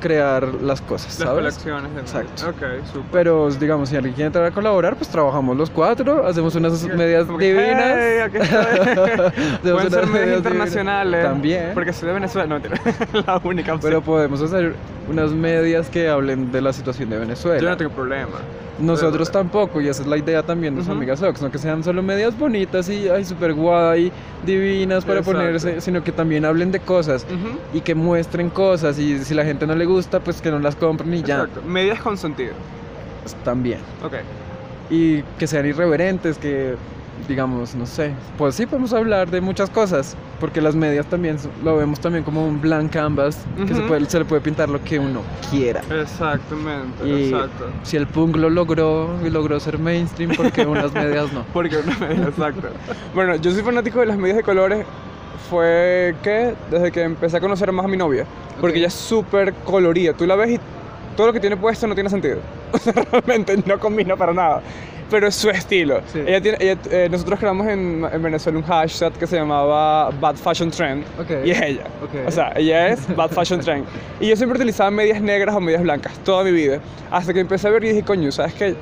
crear las cosas, Las ¿sabes? colecciones. de Exacto. Ok, súper. Pero digamos, si alguien quiere entrar a colaborar, pues trabajamos los cuatro, hacemos unas medias que, divinas. "Hey, aquí estoy". Hacemos Pueden ser medias internacionales. divinas. También. Porque soy de Venezuela. No. La única opción. Pero podemos hacer unas medias que hablen de la situación de Venezuela. Yo no tengo problema. Nosotros tampoco, y esa es la idea también de su Ujú. amiga Sox, no que sean solo medias bonitas y ay, súper guay, divinas para Exacto. ponerse, sino que también hablen de cosas y que muestren cosas, y si la gente no le gusta, pues que no las compren y ya, Exacto. Medias con sentido. también. Ok. Y que sean irreverentes, que digamos, no sé, pues sí podemos hablar de muchas cosas, porque las medias también lo vemos también como un blank canvas, que se, puede, se le puede pintar lo que uno quiera. Exactamente. Y Exacto. si el punk lo logró y logró ser mainstream, porque unas medias no. Porque una media, exacto. Bueno, yo soy fanático de las medias de colores. Fue que desde que empecé a conocer más a mi novia. Porque ella es súper colorida. Tú la ves y todo lo que tiene puesto no tiene sentido. O sea, realmente no combina para nada. Pero es su estilo. Sí. Ella tiene, ella- eh, nosotros creamos en, en Venezuela un hashtag que se llamaba Bad Fashion Trend. Ok. Y es ella. Ok. O sea, ella es Bad Fashion Trend. Y yo siempre utilizaba medias negras o medias blancas toda mi vida. Hasta que empecé a ver y dije, coño, ¿sabes qué?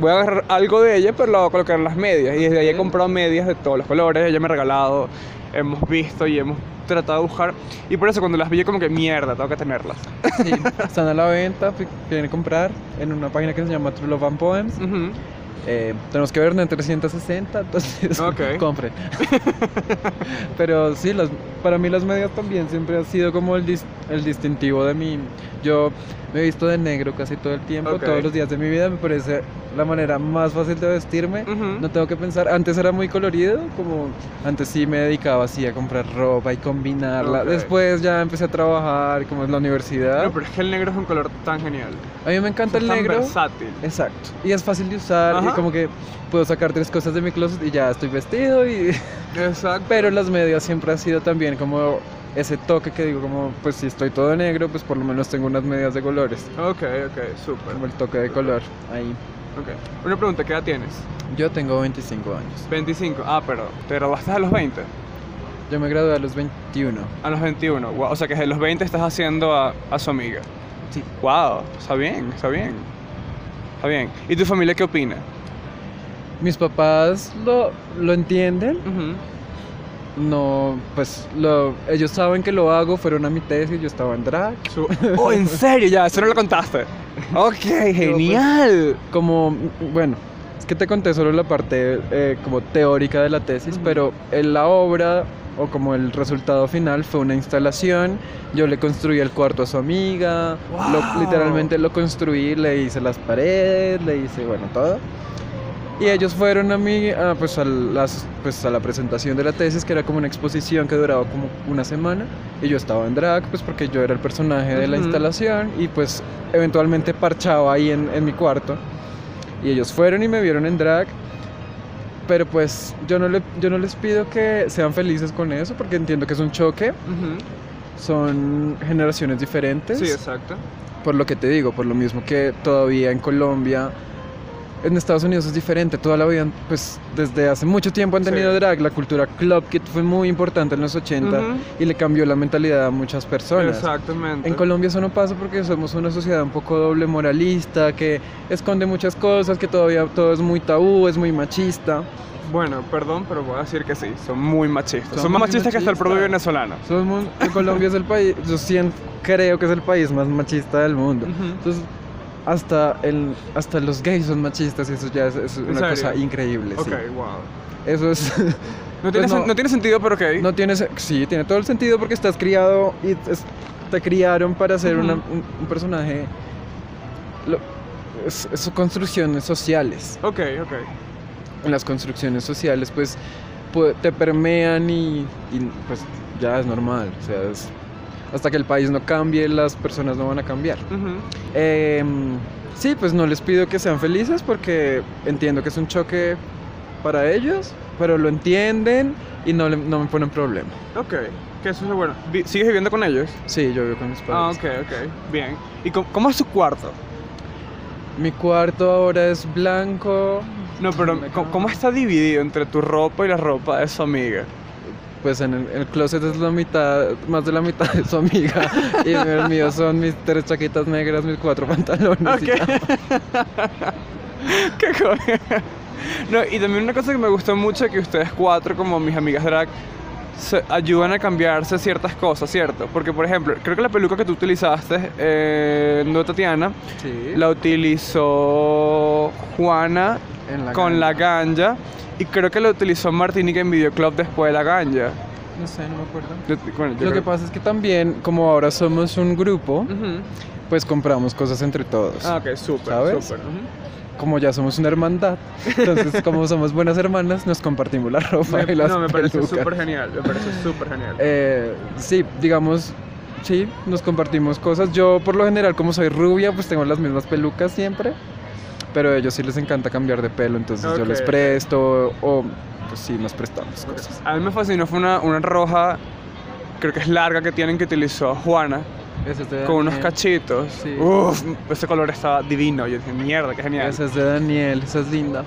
Voy a agarrar algo de ella, pero lo voy a colocar en las medias. Y desde ahí he comprado medias de todos los colores. Ella me ha regalado, hemos visto y hemos tratado de buscar. Y por eso cuando las vi, como que mierda, tengo que tenerlas. Sí, están a la venta, quieren comprar en una página que se llama True Love and Poems. Ujú. Eh, tenemos que ver en 360, entonces Ok. compre. Pero sí, las, para mí las medias también siempre ha sido como el, dis- el distintivo de mi, Yo me he visto de negro casi todo el tiempo, todos los días de mi vida. Me parece la manera más fácil de vestirme. No tengo que pensar. Antes era muy colorido, como antes sí me dedicaba así a comprar ropa y combinarla. Después ya empecé a trabajar, como en la universidad. No, pero es que el negro es un color tan genial. A mí me encanta Es el tan negro. versátil. Exacto. Y es fácil de usar. Ajá. Y como que puedo sacar tres cosas de mi closet y ya estoy vestido. Y... Exacto. Pero las medias siempre ha sido también como ese toque que digo, como pues si estoy todo negro, pues por lo menos tengo unas medias de colores. Ok, ok, súper. Como el toque de color ahí. Ok. Una pregunta, ¿qué edad tienes? Yo tengo 25 años. 25. Ah, pero ¿te graduaste a los 20? Yo me gradué a los 21. A los 21. Wow. O sea que desde los 20 estás haciendo a, a su amiga. Sí. Wow, está bien, está bien. Está bien. ¿Y tu familia qué opina? Mis papás lo, lo entienden. Ujú. No, pues lo, ellos saben que lo hago. Fueron a mi tesis, yo estaba en drag. Oh, ¿en serio? Ya, eso no lo contaste. Ok, genial. Como, bueno, es que te conté solo la parte eh, como teórica de la tesis, pero en la obra o como el resultado final fue una instalación. Yo le construí el cuarto a su amiga, lo- literalmente lo construí, le hice las paredes, le hice, bueno, todo. Y ellos fueron a mí, a, pues, a las, pues a la presentación de la tesis, que era como una exposición que duraba como una semana. Y yo estaba en drag, pues porque yo era el personaje de la Ujú. instalación. Y pues eventualmente parchaba ahí en, en mi cuarto. Y ellos fueron y me vieron en drag. Pero pues yo no, le, yo no les pido que sean felices con eso, porque entiendo que es un choque. Son generaciones diferentes. Sí, exacto. Por lo que te digo, por lo mismo que todavía en Colombia, en Estados Unidos es diferente. Toda la vida, pues desde hace mucho tiempo han Sí. tenido drag. La cultura club kid fue muy importante en los 80 Ujú. y le cambió la mentalidad a muchas personas. Exactamente. En Colombia eso no pasa porque somos una sociedad un poco doble moralista, que esconde muchas cosas, que todavía todo es muy tabú, es muy machista. Bueno, perdón, pero voy a decir que sí, son muy machistas. Son, Son más muy machistas que hasta el propio venezolano. Somos, en Colombia es el país, yo siento, creo que es el país más machista del mundo. Ujú. Entonces, hasta, el, hasta los gays son machistas y eso ya es, es una serio? cosa increíble. Ok, sí. wow. Eso es... No tiene, Pues no. no tiene sentido, pero ok. no tiene, sí, tiene todo el sentido porque estás criado y es- te criaron para ser una- un, un personaje... lo- es, es construcciones sociales. Ok, ok. Las construcciones sociales, pues, pu- te permean y, y, pues ya es normal. O sea, es- hasta que el país no cambie, las personas no van a cambiar. Em, sí, pues no les pido que sean felices porque entiendo que es un choque para ellos, pero lo entienden y no, le- no me ponen problema. Ok, que eso es bueno. ¿Sigues viviendo con ellos? Sí, yo vivo con mis Ah, padres. ok, ok. Bien. ¿Y cómo, cómo es tu cuarto? Mi cuarto ahora es blanco. No, pero Me ¿cómo, cago. cómo está dividido entre tu ropa y la ropa de su amiga? Pues en el, el closet es la mitad, más de la mitad de su amiga. y el mío son mis tres chaquitas negras, mis cuatro pantalones. y ya. Qué joder. No, y también una cosa que me gustó mucho que ustedes cuatro, como mis amigas drag, se ayudan a cambiarse ciertas cosas, ¿cierto? Porque, por ejemplo, creo que la peluca que tú utilizaste, eh, no Tatiana, Sí, la utilizó Juana la con ganga. la ganja y creo que la utilizó Martinica en Videoclub después de la ganja. No sé, no me acuerdo. Yo- bueno, yo Lo que creo- pasa es que también, como ahora somos un grupo, Ujú. pues compramos cosas entre todos. Ah, ok, súper, súper. Como ya somos una hermandad, entonces como somos buenas hermanas, nos compartimos la ropa Me- y las no, me parece pelucas. súper genial, me parece súper genial. Eh, sí, digamos, sí, nos compartimos cosas. Yo por lo general, como soy rubia, pues tengo las mismas pelucas siempre. Pero a ellos sí les encanta cambiar de pelo, entonces yo les presto o pues sí, nos prestamos cosas. A mí me fascinó, fue una, una roja, creo que es larga, que tienen que utilizó Juana, Ese es de con unos cachitos. Sí. Uf, ese color estaba divino. Yo dije, mierda, qué genial. Esa es de Daniel, esa es linda.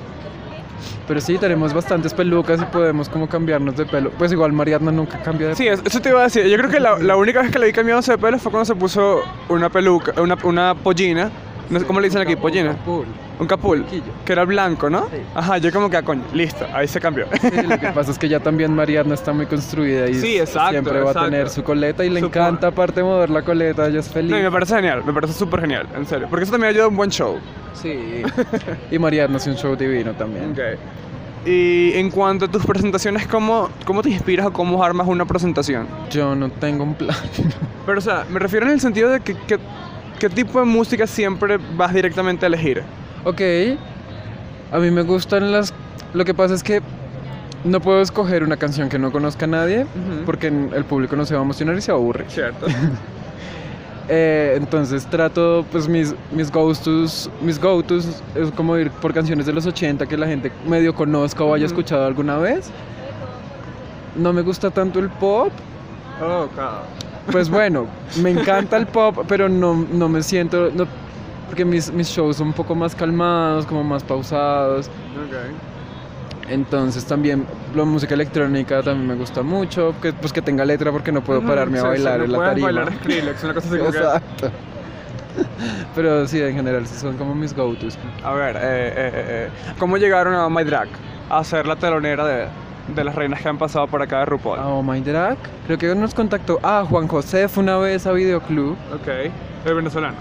Pero sí, tenemos bastantes pelucas y podemos como cambiarnos de pelo. Pues igual Mariana nunca cambia de Sí, es- eso te iba a decir. Yo creo que la, la única vez que la vi cambiándose de pelo fue cuando se puso una peluca, una, una pollina. No sé cómo le dicen aquí, pollina. Capul. Un capul. Que era blanco, ¿no? Sí. Ajá, yo como que, ah, coño, listo, ahí se cambió. Sí, lo que pasa es que ya también Mariana está muy construida y Sí, exacto, siempre va exacto. a tener su coleta y le encanta aparte mover la coleta, ella es feliz. No, y me parece genial, me parece súper genial, en serio. Porque eso también ayuda a un buen show. Sí. y Mariana hace un show divino también. Ok. Y en cuanto a tus presentaciones, ¿cómo, cómo te inspiras o cómo armas una presentación? Yo no tengo un plan. Pero, o sea, me refiero en el sentido de que, que ¿qué tipo de música siempre vas directamente a elegir? Ok, a mí me gustan las... Lo que pasa es que no puedo escoger una canción que no conozca a nadie porque el público no se va a emocionar y se aburre. Cierto. Eh, entonces trato, pues mis, mis go-tos, mis go-tos es como ir por canciones de los 80 que la gente medio conozca o haya escuchado alguna vez. No me gusta tanto el pop. Oh, claro. Pues bueno, me encanta el pop, pero no, no me siento... no- porque mis, mis shows son un poco más calmados, como más pausados. Entonces también la música electrónica también me gusta mucho, que, pues que tenga letra porque no puedo pararme a bailar en la tarima. bailar Skrillex, una cosa así Exacto. Pero sí, en general, son como mis go-tos. A ver, eh, eh, eh, eh, ¿cómo llegaron a My Drag a ser la telonera de, de las reinas que han pasado por acá de RuPaul? A Oh My Drag, creo que nos contactó. Ah, Juan José fue una vez a Videoclub. Ok, el venezolano.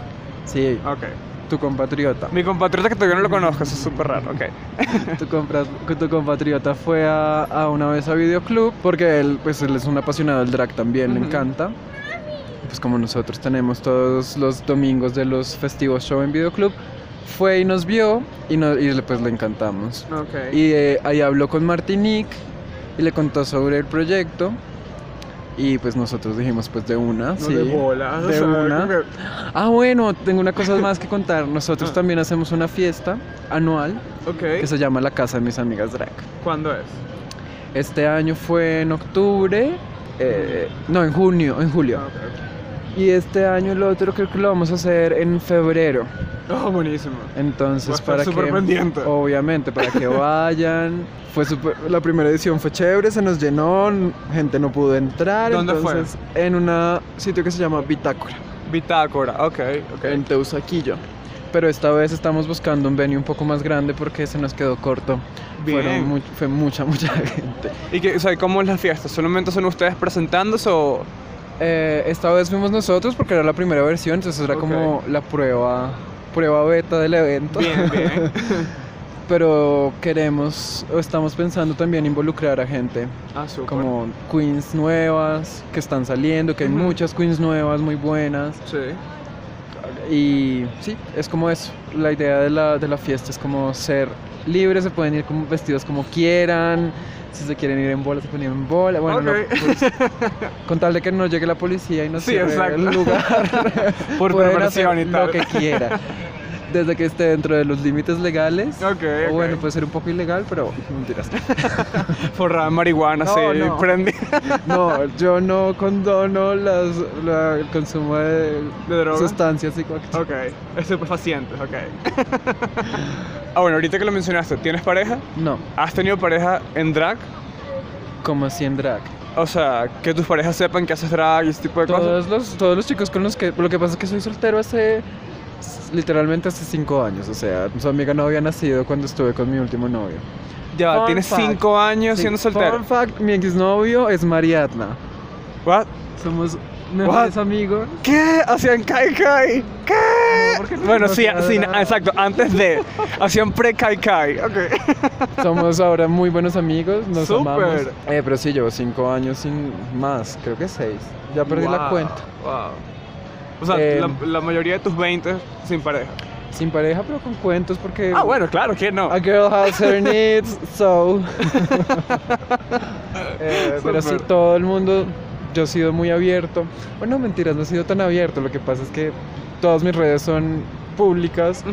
Sí, Ok. tu compatriota. Mi compatriota que todavía no lo conozco, eso es súper raro. Ok. Tu, compra- tu compatriota fue a, a una vez a Videoclub porque él, pues, él es un apasionado del drag también, le encanta. Pues como nosotros tenemos todos los domingos de los festivos show en Videoclub, fue y nos vio y, no, y le- pues le encantamos. Ok. Y eh, ahí habló con Martinique y le contó sobre el proyecto. Y pues nosotros dijimos pues de una, no sí. de bola. de una. Ah, bueno, tengo una cosa más que contar. Nosotros Ah. también hacemos una fiesta anual Ok. que se llama La Casa de Mis Amigas Drag. ¿Cuándo es? Este año fue en octubre, eh, no, en junio, en julio. Ah, Y este año el otro creo que lo vamos a hacer en febrero. Oh, buenísimo. Entonces, para que pendiente. obviamente para que vayan. Fue la primera edición fue chévere, se nos llenó, gente no pudo entrar. ¿Dónde fue? entonces, En un sitio que se llama Bitácora, Bitácora, ok, ok. en Teusaquillo. Pero esta vez estamos buscando un venue un poco más grande porque se nos quedó corto. Bien. Fue mucha, mucha gente. ¿Y qué, o sea, cómo es la fiesta? ¿Solamente son ustedes presentándose o...? Eh, esta vez fuimos nosotros porque era la primera versión, entonces era como la prueba, prueba beta del evento. Bien, bien. Pero queremos, o estamos pensando también involucrar a gente, ah, como queens nuevas que están saliendo, que hay muchas queens nuevas muy buenas. Sí. Y sí, es como eso. La idea de la, de la fiesta es como ser libres, se pueden ir como vestidos como quieran. Si se quieren ir en bola, se ir en bola. Bueno, no, Ok. pues, con tal de que no llegue la policía y no Sí, cierre exacto. el lugar. Por perversión hacer y tal. Lo que quiera. Desde que esté dentro de los límites legales. Ok, O bueno, puede ser un poco ilegal, pero mentiras. Forrada marihuana, No, sí, no. No, yo no condono las, la- el consumo de, ¿De sustancias psicoactivas. Ok, estupefacientes, ok. ah, bueno, ahorita que lo mencionaste, ¿tienes pareja? No, ¿Has tenido pareja en drag? como así en drag. O sea, que tus parejas sepan que haces drag y ese tipo de cosas. Todos los, todos los chicos con los que... Lo que pasa es que soy soltero hace... Literalmente hace cinco años. O sea, su amiga no había nacido cuando estuve con mi último novio. Ya, Fun tienes fact. cinco años Sí, siendo soltero. Fun fact, mi exnovio es Mariatna. What? Somos mejores amigos. ¿Qué? Hacían Kai Kai. ¿Qué? No, bueno, sí, sí, exacto, antes de. Hacían pre Kai Kai. Ok. Somos ahora muy buenos amigos, nos Súper. amamos. Eh, pero sí, llevo cinco años sin más, creo que seis. Ya perdí la Wow, cuenta. Wow. O sea, Eh, la, la mayoría de tus 20 sin pareja. Sin pareja, pero con cuentos porque... Ah, bueno, claro, ¿quién no? A girl has her needs, so... Eh, pero sí, todo el mundo, yo he sido muy abierto. Bueno, mentiras, no he sido tan abierto. Lo que pasa es que todas mis redes son públicas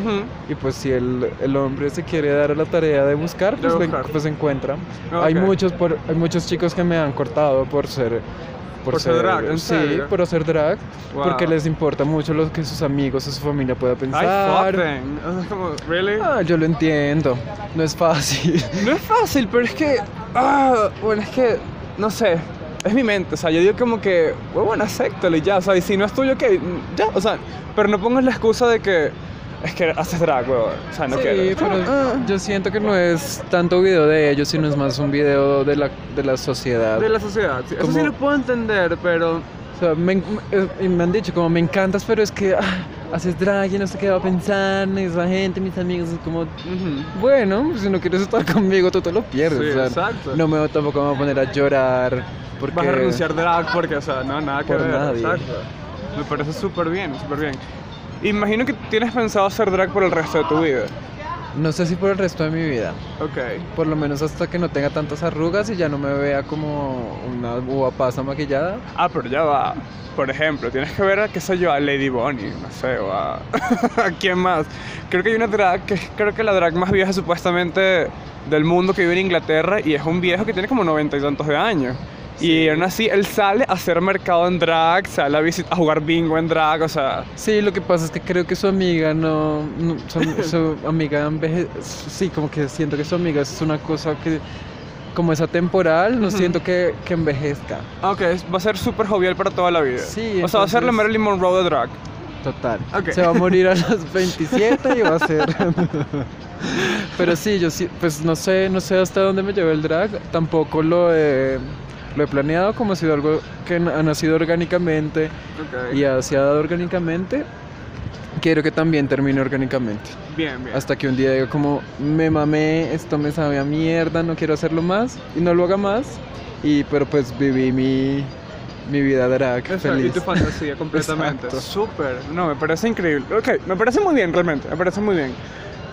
y pues si el, el hombre se quiere dar a la tarea de buscar, De pues, buscar. pues encuentra. Hay, muchos por, hay muchos chicos que me han cortado por ser... Por ser drag, ¿en sí, serio? por hacer drag, porque les importa mucho lo que sus amigos o su familia pueda pensar. como, ¿really? Ah, yo lo entiendo, no es fácil. No es fácil, pero es que. Ah, bueno, es que. No sé. Es mi mente. O sea, yo digo como que. Bueno, acéptalo y ya. O sea, y si no es tuyo, ok. Ya. O sea, pero no pongas la excusa de que. Es que haces drag, weón. O sea, no sí, quiero. pero Ah. yo siento que no es tanto video de ellos, sino es más un video de la, de la sociedad. De la sociedad. sí. Eso Como- sí lo puedo entender, pero. O sea, me, me- eh, me han dicho como me encantas, pero es que ah, haces drag y no sé qué va a pensar, esa gente, mis amigos, es como, Ujú. bueno, pues si no quieres estar conmigo, tú te lo pierdes. Sí, o sea, exacto. No me tampoco me voy a poner a llorar porque... Vas a renunciar drag porque, o sea, no, nada que Por ver. nadie. Exacto. Me parece súper bien, súper bien. Imagino que tienes pensado hacer drag por el resto de tu vida. No sé si por el resto de mi vida. Ok. Por lo menos hasta que no tenga tantas arrugas y ya no me vea como una uva pasa maquillada. Ah, pero ya va. Por ejemplo, tienes que ver a, qué sé yo, a Lady Bonnie, no sé, o a... ¿a quién más? Creo que hay una drag, que creo que la drag más vieja supuestamente del mundo que vive en Inglaterra y es un viejo que tiene como noventa y tantos de años. Y aún así, él sale a hacer mercado en drag, sale a, visit- a jugar bingo en drag, o sea... Sí, lo que pasa es que creo que su amiga no. no- su, su amiga enveje. Sí, como que siento que su amiga es una cosa que. Como es atemporal, no siento que, que envejezca. Ok, va a ser súper jovial para toda la vida. Sí, O sea, va a ser la Marilyn Monroe de drag. Total. Ok. Se va a morir a los 27 y va a ser. Pero sí, yo sí, pues no sé, no sé hasta dónde me lleva el drag. Tampoco lo he, lo he planeado, como ha sido algo que ha nacido orgánicamente Ok. y ha- se ha dado orgánicamente. Quiero que también termine orgánicamente. Bien, bien. Hasta que un día diga como, me mamé, esto me sabe a mierda, no quiero hacerlo más y no lo haga más. Y pero pues viví mi, mi vida drag Exacto, feliz. Y tu fantasía completamente. Súper. No, me parece increíble. Ok, me parece muy bien realmente. Me parece muy bien.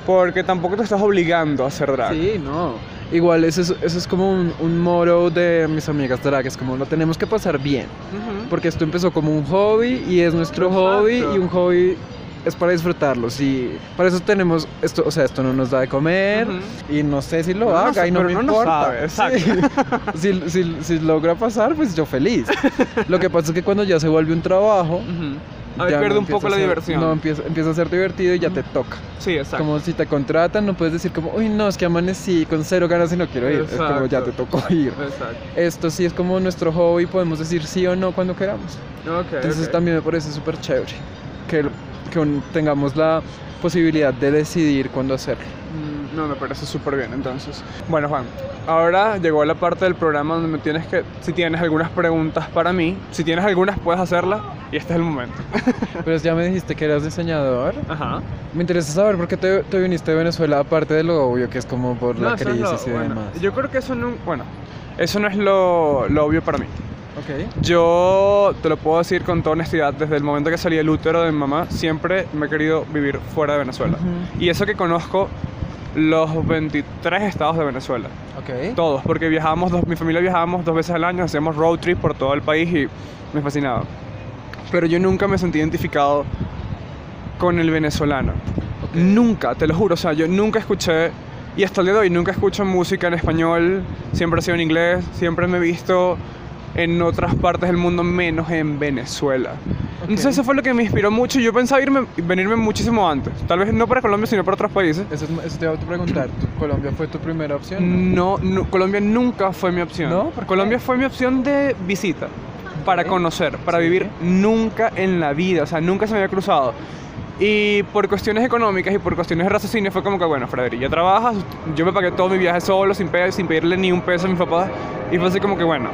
Porque tampoco te estás obligando a hacer drag. Sí, no. Igual eso es, eso es como un, un moro de mis amigas drag, es como lo tenemos que pasar bien. Porque esto empezó como un hobby y es nuestro Exacto. hobby y un hobby es para disfrutarlo. Sí, para eso tenemos esto, o sea, esto no nos da de comer Ujú. y no sé si lo no haga y no me no importa. sabe, Sí. si, si- si logra pasar, pues yo feliz. Lo que pasa es que cuando ya se vuelve un trabajo, ya pierde no un poco la ser- diversión. No, empieza, empieza a ser divertido y ya te toca. Sí, exacto. Como si te contratan, no puedes decir como, uy, no, es que amanecí con cero ganas y no quiero ir. Es como ya te Exacto. tocó ir. Exacto. Esto sí es como nuestro hobby, podemos decir sí o no cuando queramos. Ok, Entonces ok. también me parece súper chévere que, que un- tengamos la posibilidad de decidir cuándo hacerlo. Mm, No, me parece súper bien entonces. Bueno, Juan, ahora llegó la parte del programa donde me tienes que, si tienes algunas preguntas para mí, si tienes algunas puedes hacerlas y este es el momento. Pero ya me dijiste que eras diseñador. Ajá. Me interesa saber por qué te, te viniste de Venezuela, aparte de lo obvio que es como por la No, es crisis lo- y bueno, demás. Yo creo que eso no, bueno, eso no es lo, lo obvio para mí. Ok. Yo te lo puedo decir con toda honestidad, desde el momento que salí del útero de mi mamá, siempre me he querido vivir fuera de Venezuela. Ujú. Y eso que conozco los 23 estados de Venezuela. Ok. Todos, porque viajábamos, dos, mi familia viajábamos dos veces al año, hacíamos road trip por todo el país y me fascinaba. Pero yo nunca me sentí identificado con el venezolano. Ok. Nunca, te lo juro, o sea, yo nunca escuché, y hasta el día de hoy nunca escucho música en español, siempre ha sido en inglés, siempre me he visto en otras partes del mundo menos en Venezuela. Entonces Ok. eso fue lo que me inspiró mucho yo pensaba irme, venirme muchísimo antes, tal vez no para Colombia, sino para otros países. Eso, es- eso te iba a preguntar. ¿tu- ¿Colombia fue tu primera opción? No, no, Colombia nunca fue mi opción. ¿No? Colombia fue mi opción de visita, para conocer, para vivir nunca en la vida, o sea, nunca se me había cruzado. Y por cuestiones económicas y por cuestiones de raciocinio fue como que, bueno, Frederick, ya trabajas, yo me pagué todo mi viaje solo, sin, pe- sin pedirle ni un peso a mis papás, y fue así como que, bueno,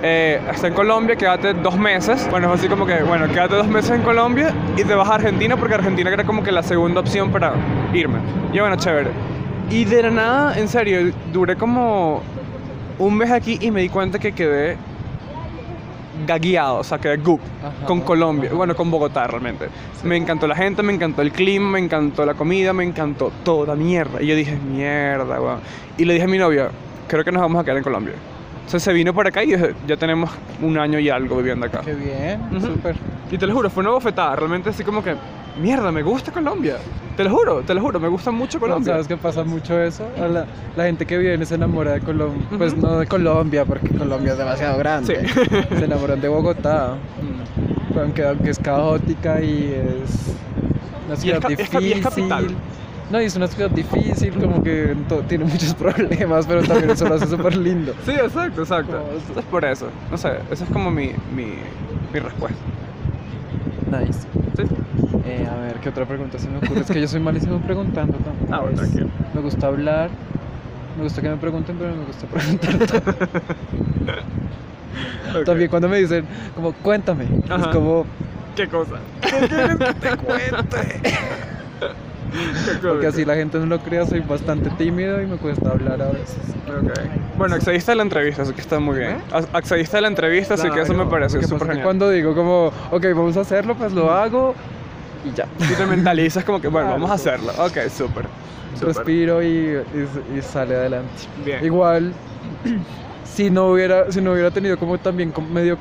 eh, está en Colombia, quédate dos meses. Bueno, fue así como que, bueno, quédate dos meses en Colombia y te vas a Argentina porque Argentina era como que la segunda opción para irme. Y bueno, chévere. Y de la nada, en serio, duré como un mes aquí y me di cuenta que quedé gagueado, o sea, quedé con Colombia, ajá. bueno, con Bogotá realmente. Me encantó la gente, me encantó el clima, me encantó la comida, me encantó toda mierda. Y yo dije, mierda, weón. Y le dije a mi novia, creo que nos vamos a quedar en Colombia. Entonces se vino por acá y ya tenemos un año y algo viviendo acá. Qué bien, Ujú. súper. Y te lo juro, fue una bofetada, realmente así como que, mierda, me gusta Colombia. Te lo juro, te lo juro, me gusta mucho Colombia. ¿Sabes qué pasa mucho eso? A La, la gente que viene se enamora de Colombia. Pues no de Colombia, porque Colombia es demasiado grande. Sí. Se enamoran de Bogotá, Mm. aunque, aunque es caótica y es una Y es ciudad es difícil. y es capital. No, y es una ciudad difícil, como que tiene muchos problemas, pero también eso lo hace súper lindo. Sí, exacto, exacto. Entonces por eso, no sé, esa es como mi, mi, mi respuesta. Nice. ¿Sí? Eh, a ver, ¿qué otra pregunta se me ocurre? Es que yo soy malísimo preguntando tampoco. Ah, bueno, tranquilo. Me gusta hablar, me gusta que me pregunten, pero no me gusta preguntar. También cuando me dicen, como, cuéntame, Ajá. es como, ¿Qué cosa? ¿qué quieres que te cuente? Porque así la gente no lo crea, soy bastante tímido y me cuesta hablar a veces. Ok. Bueno, accediste a la entrevista, así que está muy bien. Ac- Accediste a la entrevista, así que eso me Claro, que súper genial. Cuando digo como, ok, vamos a hacerlo, pues lo hago. Y ya. Y te mentalizas como que, bueno, Claro, vamos a hacerlo. Ok, súper. Respiro y, y- y sale adelante. Bien. Igual, si no hubiera, si no hubiera tenido como también medio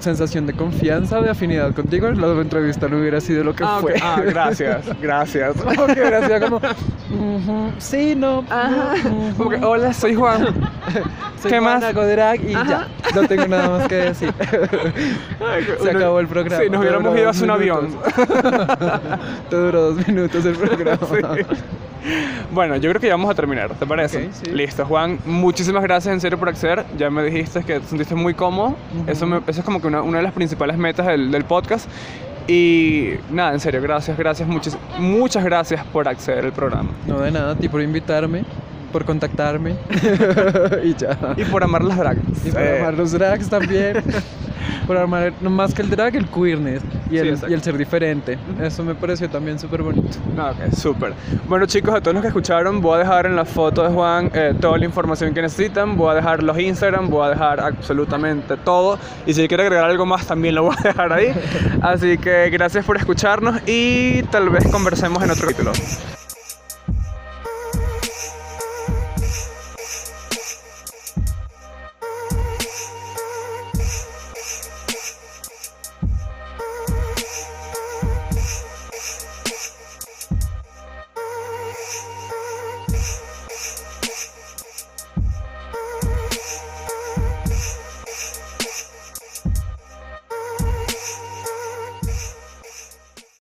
sensación de confianza, de afinidad contigo, la entrevista no hubiera sido lo que Ah, fue. Ah, gracias, gracias. Como que hubiera sido como, "Ujú, sí, no. Como que, hola, soy Juan. soy ¿qué más? drag y ya. No tengo nada más que decir. Se acabó el programa. Sí, nos hubiéramos ido hace un avión. Te duró dos minutos el programa. Sí. Bueno, yo creo que ya vamos a terminar, ¿te parece? Ok, sí. Listo, Juan, muchísimas gracias en serio por acceder. Ya me dijiste que te sentiste muy cómodo. Ujú. eso, me- eso es como que una, una de las principales metas del, del podcast. Y nada, en serio, gracias, gracias, muchas, muchas gracias por acceder al programa. No de nada, a ti por invitarme, por contactarme y ya. Y por amar las drags. Y por Eh, amar los drags también. por amar, no más que el drag, el queerness y el, y el ser diferente. Eso me pareció también súper bonito. No, ok, súper. Bueno, chicos, a todos los que escucharon, voy a dejar en la foto de Juan eh, toda la información que necesitan. Voy a dejar los Instagram, voy a dejar absolutamente todo. Y si quiere agregar algo más, también lo voy a dejar ahí. Así que gracias por escucharnos y tal vez conversemos en otro capítulo.